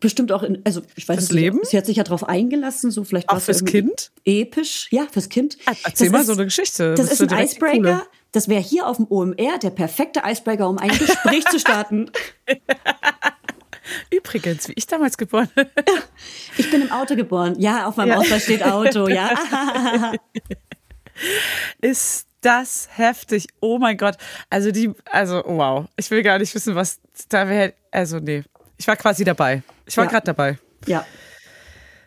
Bestimmt auch in, also ich weiß es nicht, Leben? Sie hat sich ja drauf eingelassen, so vielleicht Auch fürs Kind? Episch, ja, fürs Kind. Erzähl Das mal ist- so eine Geschichte. Das Bist ist ein. Icebreaker. Das wäre hier auf dem OMR der perfekte Icebreaker, um ein Gespräch zu starten. Üb übrigens, wie ich damals geboren. ich bin im Auto geboren. Ja, auf meinem ja. Ausweis steht Auto, ja. Ist das heftig. Oh mein Gott. Also die, also wow. Ich will gar nicht wissen, was da wäre. Also nee. Ich war quasi dabei. Ich war ja. gerade dabei. Ja.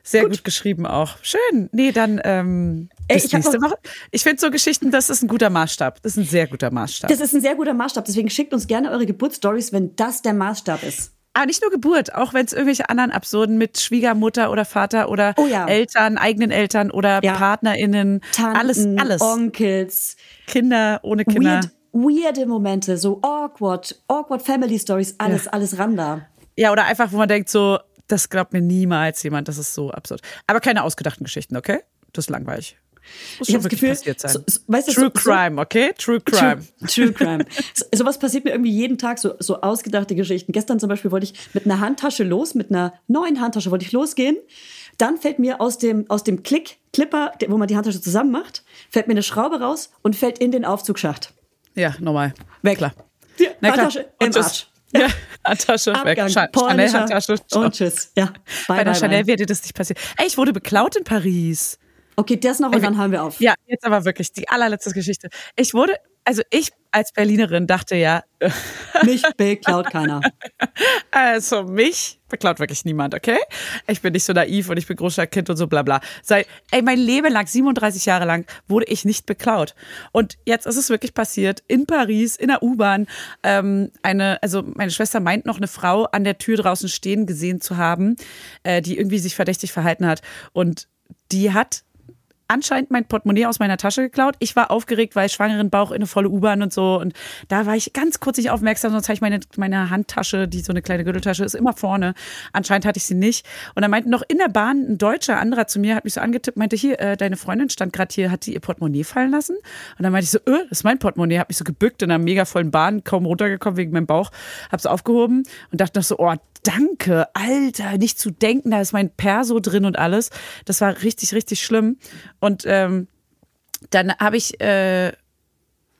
Sehr gut. gut. geschrieben auch. Schön. Nee, dann ähm, Ey, ich nächste Woche. Ich finde so Geschichten, das ist ein guter Maßstab. Das ist ein sehr guter Maßstab. Das ist ein sehr guter Maßstab. Deswegen schickt uns gerne eure Geburtsstories, wenn das der Maßstab ist. Aber nicht nur Geburt, auch wenn es irgendwelche anderen Absurden mit Schwiegermutter oder Vater oder oh ja. Eltern, eigenen Eltern oder ja. PartnerInnen, Tanten, alles, alles. Onkels, Kinder ohne Kinder. Weird, weirde Momente, so awkward, awkward Family Stories, alles, ja. alles ran da. Ja, oder einfach, wo man denkt, so, das glaubt mir niemals jemand, das ist so absurd. Aber keine ausgedachten Geschichten, okay? Das ist langweilig. Ich habe das Gefühl, so, so, weißt du, True so, Crime, okay? True Crime. True, True Crime. so, sowas passiert mir irgendwie jeden Tag, so, so ausgedachte Geschichten. Gestern zum Beispiel wollte ich mit einer Handtasche los, mit einer neuen Handtasche wollte ich losgehen. Dann fällt mir aus dem, aus dem Klick, Clipper, wo man die Handtasche zusammen macht, fällt mir eine Schraube raus und fällt in den Aufzugsschacht. Ja, normal. Weg. Klar. Ja, Handtasche im Arsch. Ja, Handtasche Abgang, weg. Chanel Handtasche. Und tschüss. Ja. Bye, Bei der bye, Chanel wird dir das nicht passieren. Ey, ich wurde beklaut in Paris. Okay, das noch und dann hören wir auf. Ja, jetzt aber wirklich die allerletzte Geschichte. Ich wurde, also ich als Berlinerin dachte ja. Mich beklaut keiner. Also mich beklaut wirklich niemand, okay? Ich bin nicht so naiv und ich bin Großstadtkind und so bla bla. Seit, ey, mein Leben lang, 37 Jahre lang, wurde ich nicht beklaut. Und jetzt ist es wirklich passiert, in Paris, in der U-Bahn, ähm, eine, also meine Schwester meint noch eine Frau an der Tür draußen stehen gesehen zu haben, äh, die irgendwie sich verdächtig verhalten hat. Und die hat anscheinend mein Portemonnaie aus meiner Tasche geklaut. Ich war aufgeregt, weil schwangeren Bauch in eine volle U-Bahn und so. Und da war ich ganz kurz nicht aufmerksam, sonst habe ich meine, meine Handtasche, die so eine kleine Gürteltasche ist, immer vorne. Anscheinend hatte ich sie nicht. Und dann meinte noch in der Bahn ein deutscher anderer zu mir, hat mich so angetippt, meinte, hier, äh, deine Freundin stand gerade hier, hat sie ihr Portemonnaie fallen lassen? Und dann meinte ich so, äh, das ist mein Portemonnaie. Hab mich so gebückt in einer mega vollen Bahn, kaum runtergekommen wegen meinem Bauch. Hab's aufgehoben und dachte noch so, oh, danke, Alter, nicht zu denken, da ist mein Perso drin und alles. Das war richtig, richtig schlimm. Und ähm, dann habe ich, äh,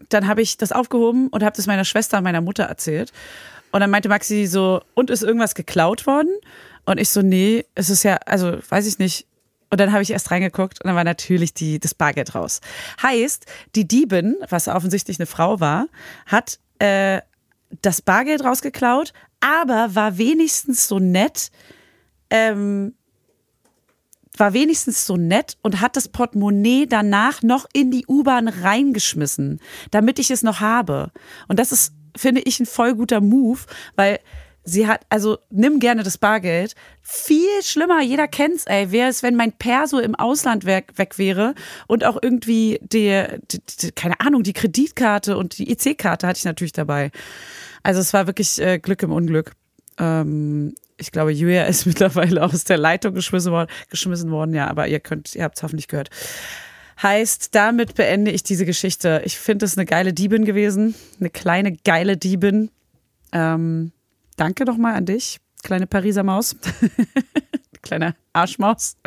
dann habe ich das aufgehoben und habe das meiner Schwester und meiner Mutter erzählt. Und dann meinte Maxi so, und ist irgendwas geklaut worden? Und ich so, nee, es ist ja, also weiß ich nicht. Und dann habe ich erst reingeguckt und dann war natürlich die, das Bargeld raus. Heißt, die Diebin, was offensichtlich eine Frau war, hat äh, das Bargeld rausgeklaut, aber war wenigstens so nett, ähm, war wenigstens so nett und hat das Portemonnaie danach noch in die U-Bahn reingeschmissen, damit ich es noch habe. Und das ist, finde ich, ein voll guter Move, weil sie hat, also nimm gerne das Bargeld. Viel schlimmer, jeder kennt's, ey. Wäre es, wenn mein Perso im Ausland weg, weg wäre und auch irgendwie die, keine Ahnung, die Kreditkarte und die EC-Karte hatte ich natürlich dabei. Also es war wirklich äh, Glück im Unglück. Ähm, ich glaube, Julia ist mittlerweile aus der Leitung geschmissen worden, geschmissen worden, ja, aber ihr könnt, ihr habt es hoffentlich gehört. Heißt, damit beende ich diese Geschichte. Ich finde es eine geile Diebin gewesen, eine kleine geile Diebin. Ähm, danke doch mal an dich, kleine Pariser Maus, kleine Arschmaus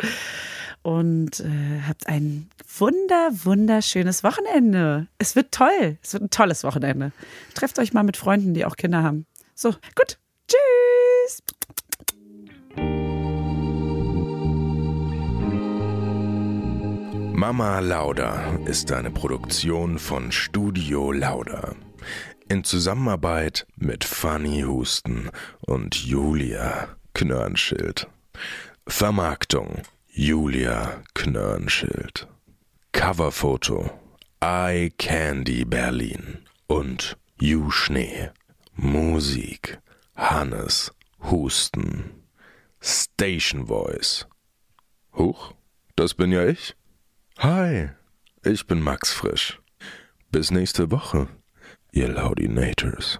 und äh, habt ein wunder, wunderschönes Wochenende. Es wird toll. Es wird ein tolles Wochenende. Trefft euch mal mit Freunden, die auch Kinder haben. So, gut. Tschüss. Mama Lauda ist eine Produktion von Studio Lauda. In Zusammenarbeit mit Fanny Husten und Julia Knörnschild. Vermarktung Julia Knörnschild. Coverfoto Eye Candy Berlin und You Schnee. Musik Hannes Husten. Station Voice. Huch, das bin ja ich. Hi, ich bin Max Frisch. Bis nächste Woche, ihr Laudinators.